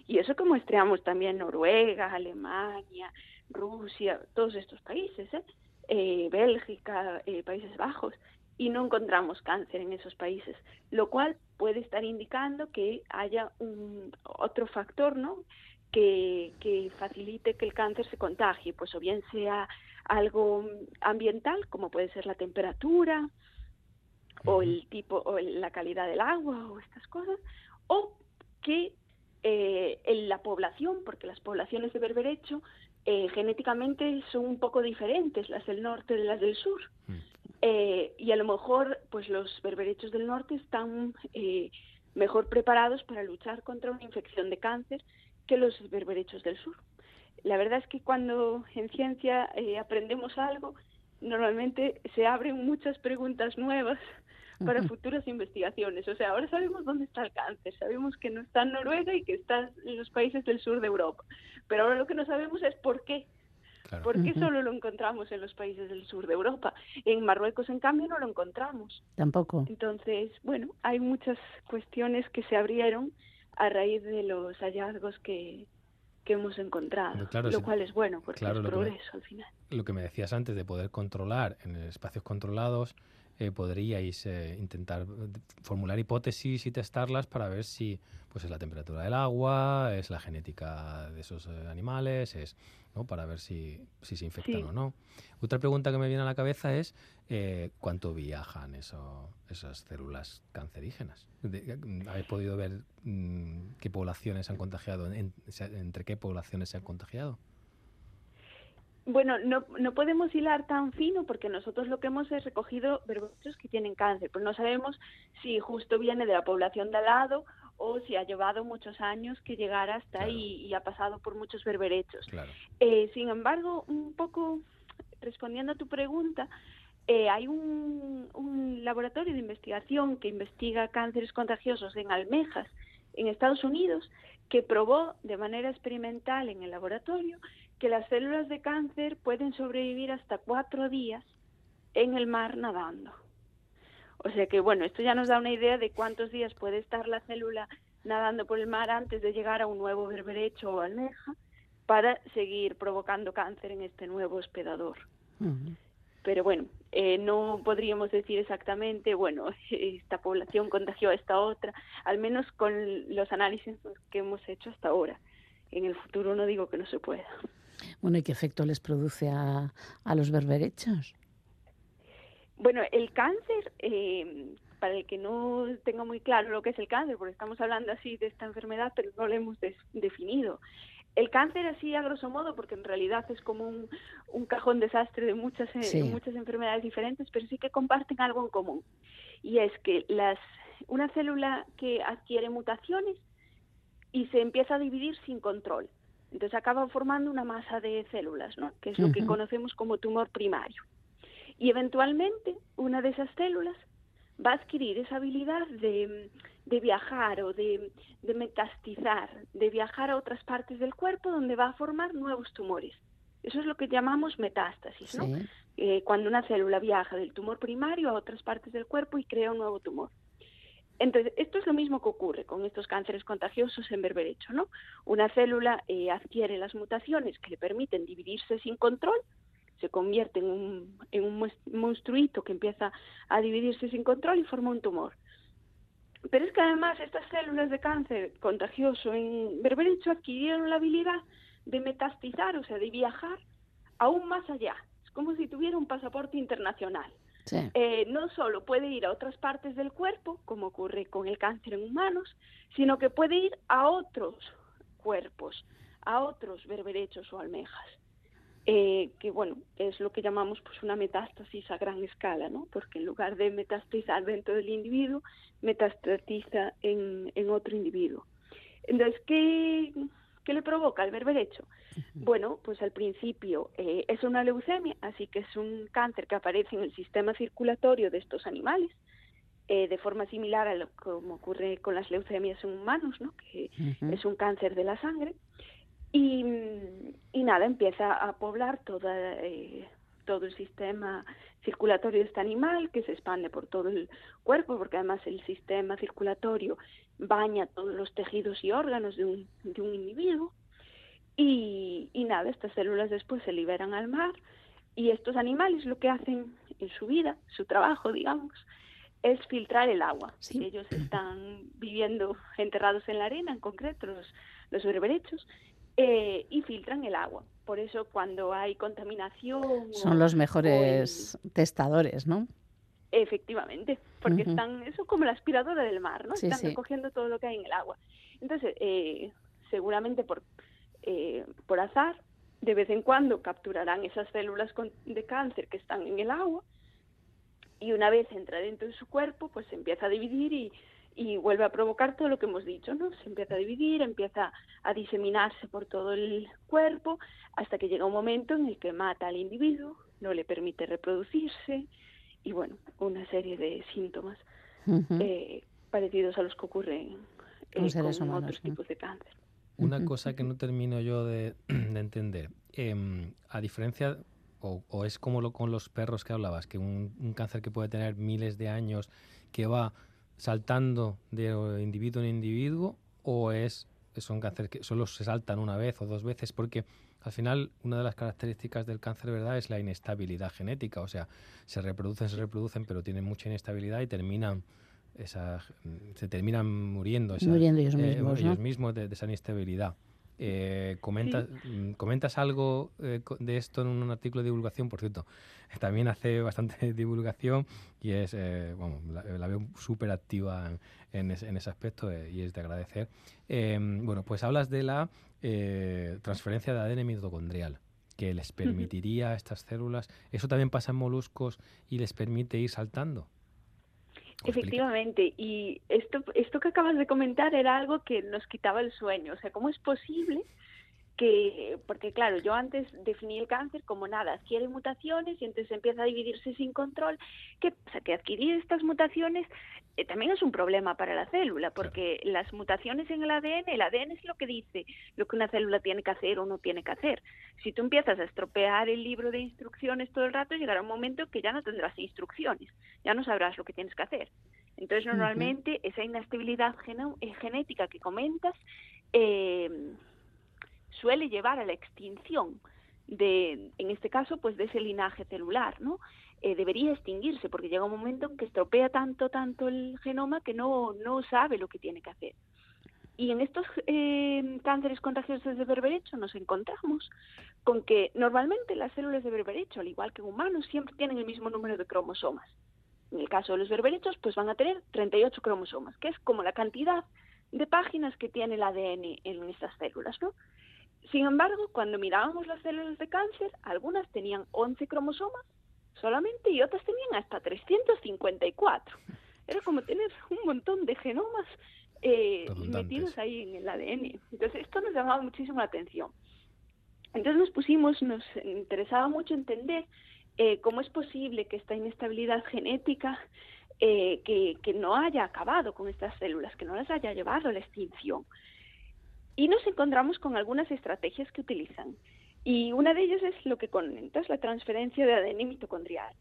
Y eso que muestreamos también Noruega, Alemania, Rusia, todos estos países, ¿eh? Eh, Bélgica, eh, Países Bajos, y no encontramos cáncer en esos países, lo cual puede estar indicando que haya un otro factor, ¿no? Que, que facilite que el cáncer se contagie, pues o bien sea algo ambiental, como puede ser la temperatura, o el tipo, o la calidad del agua, o estas cosas, o que eh, en la población, porque las poblaciones de berberecho eh, genéticamente son un poco diferentes, las del norte de las del sur. Eh, y a lo mejor pues los berberechos del norte están eh, mejor preparados para luchar contra una infección de cáncer que los berberechos del sur. La verdad es que cuando en ciencia aprendemos algo, normalmente se abren muchas preguntas nuevas para futuras investigaciones. O sea, ahora sabemos dónde está el cáncer, sabemos que no está en Noruega y que está en los países del sur de Europa, pero ahora lo que no sabemos es por qué. ¿Por qué solo lo encontramos en los países del sur de Europa? En Marruecos, en cambio, no lo encontramos. Tampoco. Entonces, bueno, hay muchas cuestiones que se abrieron a raíz de los hallazgos que, que hemos encontrado, claro, lo cual es bueno porque claro, es que me- progreso al final. Lo que me decías antes de poder controlar en espacios controlados, eh, podríais eh, intentar eh, formular hipótesis y testarlas para ver si pues es la temperatura del agua, es la genética de esos eh, animales, es ¿no? para ver si, si se infectan Sí. o no. Otra pregunta que me viene a la cabeza es eh, cuánto viajan eso- esas células cancerígenas. De- ¿Habéis podido ver mm, qué poblaciones se han contagiado? en- ¿Entre qué poblaciones se han contagiado? Bueno, no, no podemos hilar tan fino porque nosotros lo que hemos es recogido berberechos que tienen cáncer, pero no sabemos si justo viene de la población de al lado o si ha llevado muchos años que llegara hasta ahí y ha pasado por muchos berberechos. Claro. Eh, sin embargo, un poco respondiendo a tu pregunta, eh, hay un, un laboratorio de investigación que investiga cánceres contagiosos en almejas en Estados Unidos que probó de manera experimental en el laboratorio que las células de cáncer pueden sobrevivir hasta cuatro días en el mar nadando. O sea que, bueno, esto ya nos da una idea de cuántos días puede estar la célula nadando por el mar antes de llegar a un nuevo berberecho o almeja para seguir provocando cáncer en este nuevo hospedador. Pero bueno, eh, no podríamos decir exactamente, bueno, esta población contagió a esta otra, al menos con los análisis que hemos hecho hasta ahora. En el futuro no digo que no se pueda. Bueno, ¿y qué efecto les produce a, a los berberechos? Bueno, el cáncer, eh, para el que no tenga muy claro lo que es el cáncer, porque estamos hablando así de esta enfermedad, pero no lo hemos definido. El cáncer así a grosso modo, porque en realidad es como un, un cajón desastre de muchas, eh, Sí. muchas enfermedades diferentes, pero sí que comparten algo en común. Y es que las, una célula que adquiere mutaciones y se empieza a dividir sin control. Entonces acaba formando una masa de células, ¿no? que es lo que conocemos como tumor primario. Y eventualmente una de esas células va a adquirir esa habilidad de, de viajar o de, de metastizar, de viajar a otras partes del cuerpo donde va a formar nuevos tumores. Eso es lo que llamamos metástasis, ¿no? Sí. Eh, cuando una célula viaja del tumor primario a otras partes del cuerpo y crea un nuevo tumor. Entonces, esto es lo mismo que ocurre con estos cánceres contagiosos en berberecho, ¿no? Una célula eh, adquiere las mutaciones que le permiten dividirse sin control, se convierte en un, en un monstruito que empieza a dividirse sin control y forma un tumor. Pero es que además estas células de cáncer contagioso en berberecho adquirieron la habilidad de metastizar, o sea, de viajar aún más allá. Es como si tuviera un pasaporte internacional. Eh, no solo puede ir a otras partes del cuerpo, como ocurre con el cáncer en humanos, sino que puede ir a otros cuerpos, a otros berberechos o almejas. Eh, que bueno, es lo que llamamos pues una metástasis a gran escala, ¿no? Porque en lugar de metastizar dentro del individuo, metastatiza en, en otro individuo. Entonces, ¿qué, qué le provoca el berberecho? Bueno, pues al principio eh, es una leucemia, así que es un cáncer que aparece en el sistema circulatorio de estos animales, eh, de forma similar a lo como ocurre con las leucemias en humanos, ¿no? que es un cáncer de la sangre. Y, mm, y nada, empieza a poblar toda, eh, todo el sistema circulatorio de este animal, que se expande por todo el cuerpo, porque además el sistema circulatorio baña todos los tejidos y órganos de un, de un individuo. Y, y nada, estas células después se liberan al mar y estos animales lo que hacen en su vida, su trabajo, digamos, es filtrar el agua. Ellos están viviendo enterrados en la arena, en concreto los, los berberechos, eh, y filtran el agua. Por eso cuando hay contaminación... o- Son los mejores testadores, ¿no? efectivamente, porque Ujú. están, eso como la aspiradora del mar, ¿no? Sí, están sí. recogiendo todo lo que hay en el agua. Entonces, eh, seguramente por, eh, por azar, de vez en cuando capturarán esas células con- de cáncer que están en el agua y una vez entra dentro de su cuerpo, pues se empieza a dividir y, y vuelve a provocar todo lo que hemos dicho, ¿no? Se empieza a dividir, empieza a diseminarse por todo el cuerpo, hasta que llega un momento en el que mata al individuo, no le permite reproducirse y, bueno, una serie de síntomas eh, parecidos a los que ocurren eh, Con humanos, otros ¿no? tipos de cáncer. Una cosa que no termino yo de, de entender, em, a diferencia, o, o es como lo, con los perros que hablabas, que un, un cáncer que puede tener miles de años, que va saltando de individuo en individuo, o es, son cánceres que solo se saltan una vez o dos veces, porque al final una de las características del cáncer, ¿verdad?, es la inestabilidad genética, o sea, se reproducen, se reproducen, pero tienen mucha inestabilidad y terminan esa, se terminan muriendo. esa- Muriendo ellos eh, mismos, ¿no? ellos mismos de, de esa inestabilidad. Eh, comentas, mm, ¿Comentas algo eh, de esto en un artículo de divulgación? Por cierto, también hace bastante divulgación y es, bueno, la, la veo súper activa en, en ese, aspecto y es de agradecer. Eh, bueno, pues hablas de la eh, transferencia de ADN mitocondrial que les permitiría a estas células. ¿Eso también pasa en moluscos y les permite ir saltando? Efectivamente, y esto, esto que acabas de comentar era algo que nos quitaba el sueño. O sea, ¿cómo es posible que, porque claro, yo antes definí el cáncer como nada, adquiere mutaciones y entonces empieza a dividirse sin control. ¿Qué pasa? Que adquirir estas mutaciones eh, también es un problema para la célula, porque las mutaciones en el ADN, el ADN es lo que dice lo que una célula tiene que hacer o no tiene que hacer. Si tú empiezas a estropear el libro de instrucciones todo el rato, llegará un momento que ya no tendrás instrucciones, ya no sabrás lo que tienes que hacer. Entonces, normalmente esa inestabilidad eh, genética que comentas eh, suele llevar a la extinción de, en este caso, pues de ese linaje celular, ¿no? Eh, debería extinguirse porque llega un momento en que estropea tanto, tanto el genoma que no, no sabe lo que tiene que hacer. Y en estos eh, cánceres contagiosos de berberecho nos encontramos con que normalmente las células de berberecho, al igual que en humanos, siempre tienen el mismo número de cromosomas. En el caso de los berberechos, pues van a tener 38 cromosomas, que es como la cantidad de páginas que tiene el ADN en estas células, ¿no? Sin embargo, cuando mirábamos las células de cáncer, algunas tenían 11 cromosomas solamente y otras tenían hasta 354. Era como tener un montón de genomas eh, metidos ahí en el ADN. Entonces, esto nos llamaba muchísimo la atención. Entonces nos pusimos, nos interesaba mucho entender eh, cómo es posible que esta inestabilidad genética eh, que, que, no haya acabado con estas células, que no las haya llevado a la extinción. Y nos encontramos con algunas estrategias que utilizan. Y una de ellas es lo que comentas, la transferencia de ADN mitocondrial.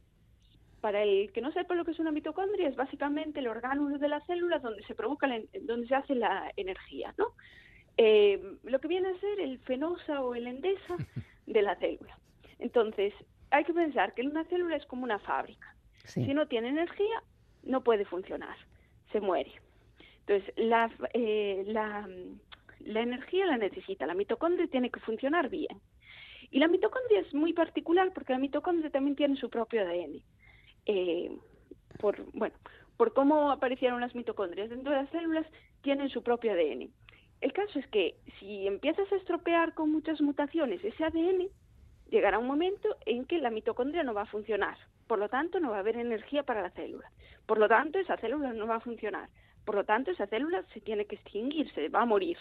Para el que no sepa lo que es una mitocondria, es básicamente el orgánulo de la célula donde se provoca, donde se hace la energía, ¿no? Eh, lo que viene a ser el fenosa o el endesa de la célula. Entonces, hay que pensar que una célula es como una fábrica. Si no tiene energía, no puede funcionar, se muere. Entonces, la, eh, la, la energía la necesita, la mitocondria tiene que funcionar bien. Y la mitocondria es muy particular porque la mitocondria también tiene su propio ADN. Eh, por, bueno, por cómo aparecieron las mitocondrias dentro de las células, tienen su propio ADN. El caso es que si empiezas a estropear con muchas mutaciones ese ADN, llegará un momento en que la mitocondria no va a funcionar. Por lo tanto, no va a haber energía para la célula. Por lo tanto, esa célula no va a funcionar. Por lo tanto, esa célula se tiene que extinguir, se va a morir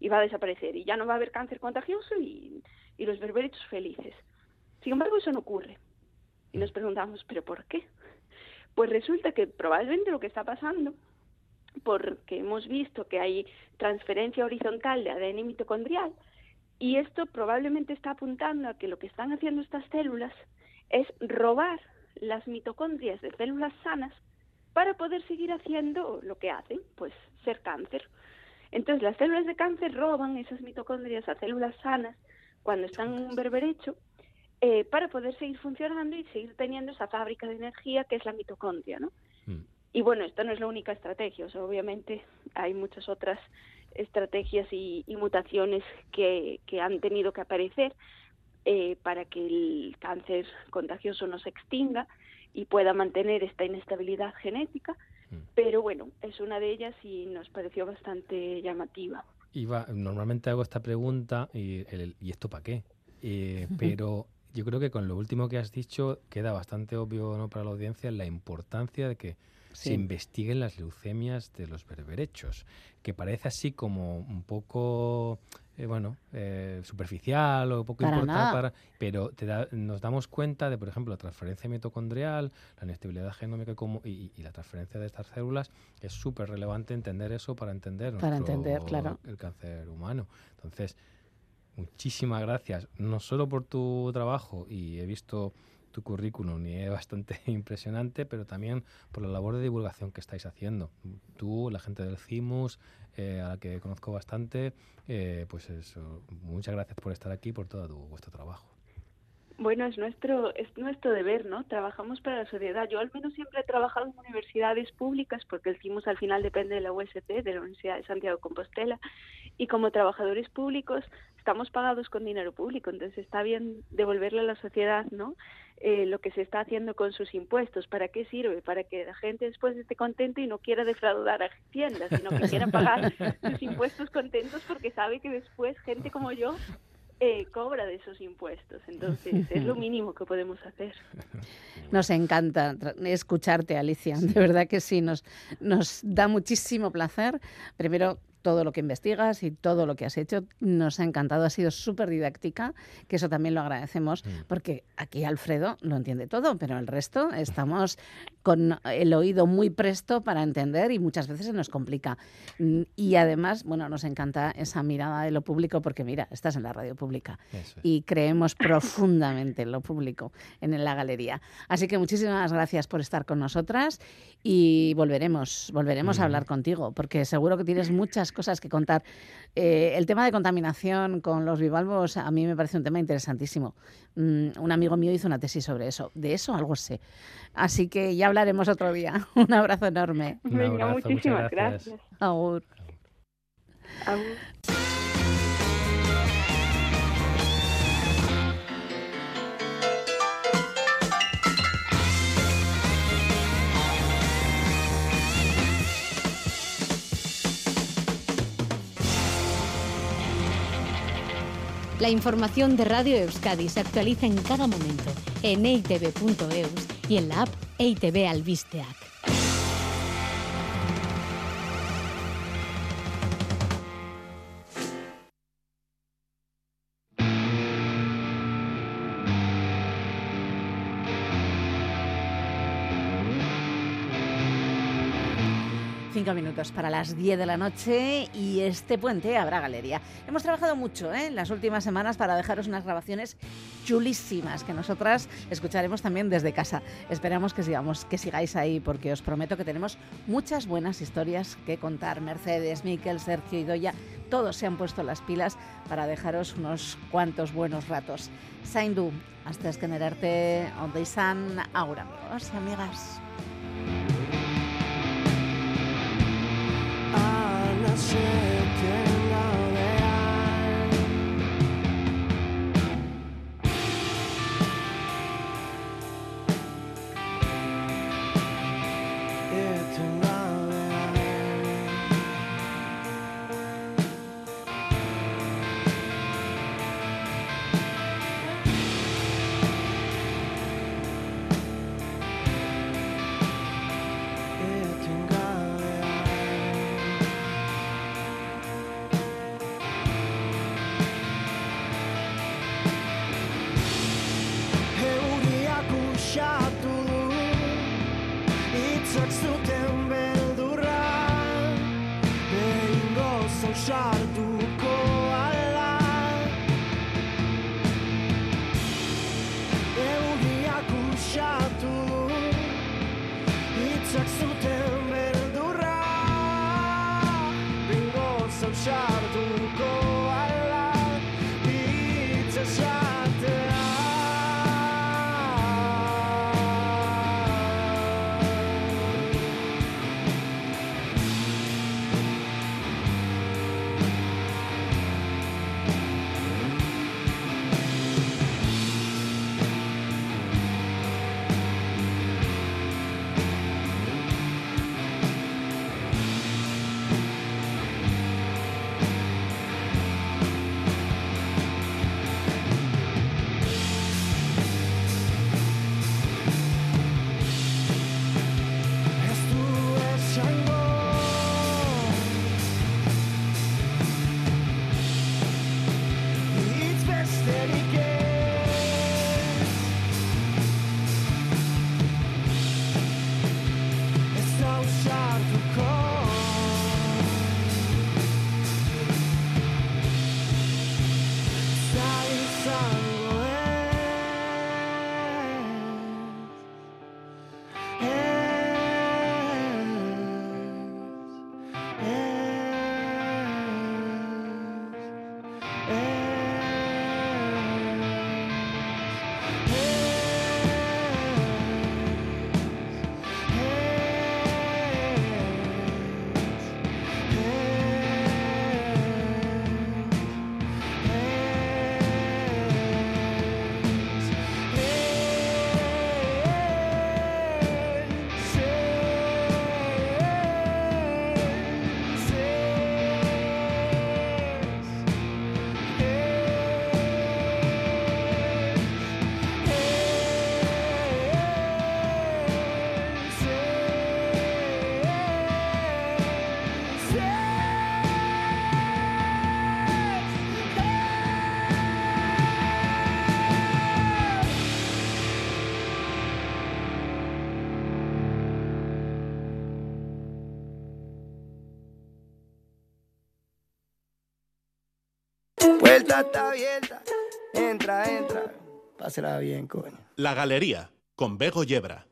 y va a desaparecer. Y ya no va a haber cáncer contagioso y, los berberechos felices. Sin embargo, eso no ocurre. Y nos preguntamos, ¿pero por qué? Pues resulta que probablemente lo que está pasando porque hemos visto que hay transferencia horizontal de ADN mitocondrial y esto probablemente está apuntando a que lo que están haciendo estas células es robar las mitocondrias de células sanas para poder seguir haciendo lo que hacen, pues ser cáncer. Entonces las células de cáncer roban esas mitocondrias a células sanas cuando están en un berberecho eh, para poder seguir funcionando y seguir teniendo esa fábrica de energía que es la mitocondria, ¿no? Mm. Y bueno, esta no es la única estrategia, obviamente hay muchas otras estrategias y, mutaciones que, han tenido que aparecer eh, para que el cáncer contagioso no se extinga y pueda mantener esta inestabilidad genética. Pero bueno, es una de ellas y nos pareció bastante llamativa. Iba, normalmente hago esta pregunta y, ¿y esto para qué? Eh, pero yo creo que con lo último que has dicho queda bastante obvio ¿no? para la audiencia la importancia de que se investiguen las leucemias de los berberechos, que parece así como un poco, eh, bueno, eh, superficial o poco importante, para, pero te nos damos cuenta de, por ejemplo, la transferencia mitocondrial, la inestabilidad genómica y, y, la transferencia de estas células, es súper relevante entender eso para entender, para entender claro. el cáncer humano. Entonces, muchísimas gracias, no solo por tu trabajo, y he visto tu currículum y es bastante impresionante, pero también por la labor de divulgación que estáis haciendo. Tú, la gente del CIMUS, eh, a la que conozco bastante, eh, pues eso, muchas gracias por estar aquí, por todo vuestro trabajo. Bueno, es nuestro, es nuestro deber, ¿no? Trabajamos para la sociedad. Yo al menos siempre he trabajado en universidades públicas porque el CIMUS al final depende de la UST, de la Universidad de Santiago de Compostela, y como trabajadores públicos estamos pagados con dinero público, entonces está bien devolverle a la sociedad, ¿no? Eh, lo que se está haciendo con sus impuestos. ¿Para qué sirve? Para que la gente después esté contenta y no quiera defraudar a Hacienda, sino que quiera pagar sus impuestos contentos porque sabe que después gente como yo eh, cobra de esos impuestos. Entonces, es lo mínimo que podemos hacer. Nos encanta escucharte, Alicia. De verdad que sí, nos, nos da muchísimo placer. Primero, todo lo que investigas y todo lo que has hecho. Nos ha encantado, ha sido súper didáctica, que eso también lo agradecemos, mm. porque aquí Alfredo lo entiende todo, pero el resto estamos con el oído muy presto para entender y muchas veces se nos complica. Mm, y además, bueno, nos encanta esa mirada de lo público, porque mira, estás en la radio pública y creemos profundamente en lo público, en la galería. Así que muchísimas gracias por estar con nosotras y volveremos, volveremos a hablar contigo, porque seguro que tienes muchas cosas que contar. Eh, el tema de contaminación con los bivalvos a mí me parece un tema interesantísimo. Mm, un amigo mío hizo una tesis sobre eso. De eso algo sé. Así que ya hablaremos otro día. Un abrazo enorme. Venga, muchísimas gracias. Agur. La información de Radio Euskadi se actualiza en cada momento en eitv.eus y en la app EITB Albisteac. Cinco minutos para las 10 de la noche y este puente habrá galería. Hemos trabajado mucho ¿eh? en las últimas semanas para dejaros unas grabaciones chulísimas que nosotras escucharemos también desde casa. Esperamos que, sigamos, que sigáis ahí porque os prometo que tenemos muchas buenas historias que contar. Mercedes, Miquel, Sergio y Doya, todos se han puesto las pilas para dejaros unos cuantos buenos ratos. Zaindu, hasta generarte donde están ahora, amigos y amigas. change. Entra, entra. Pásela bien, coño. La Galería, con Bego Yebra.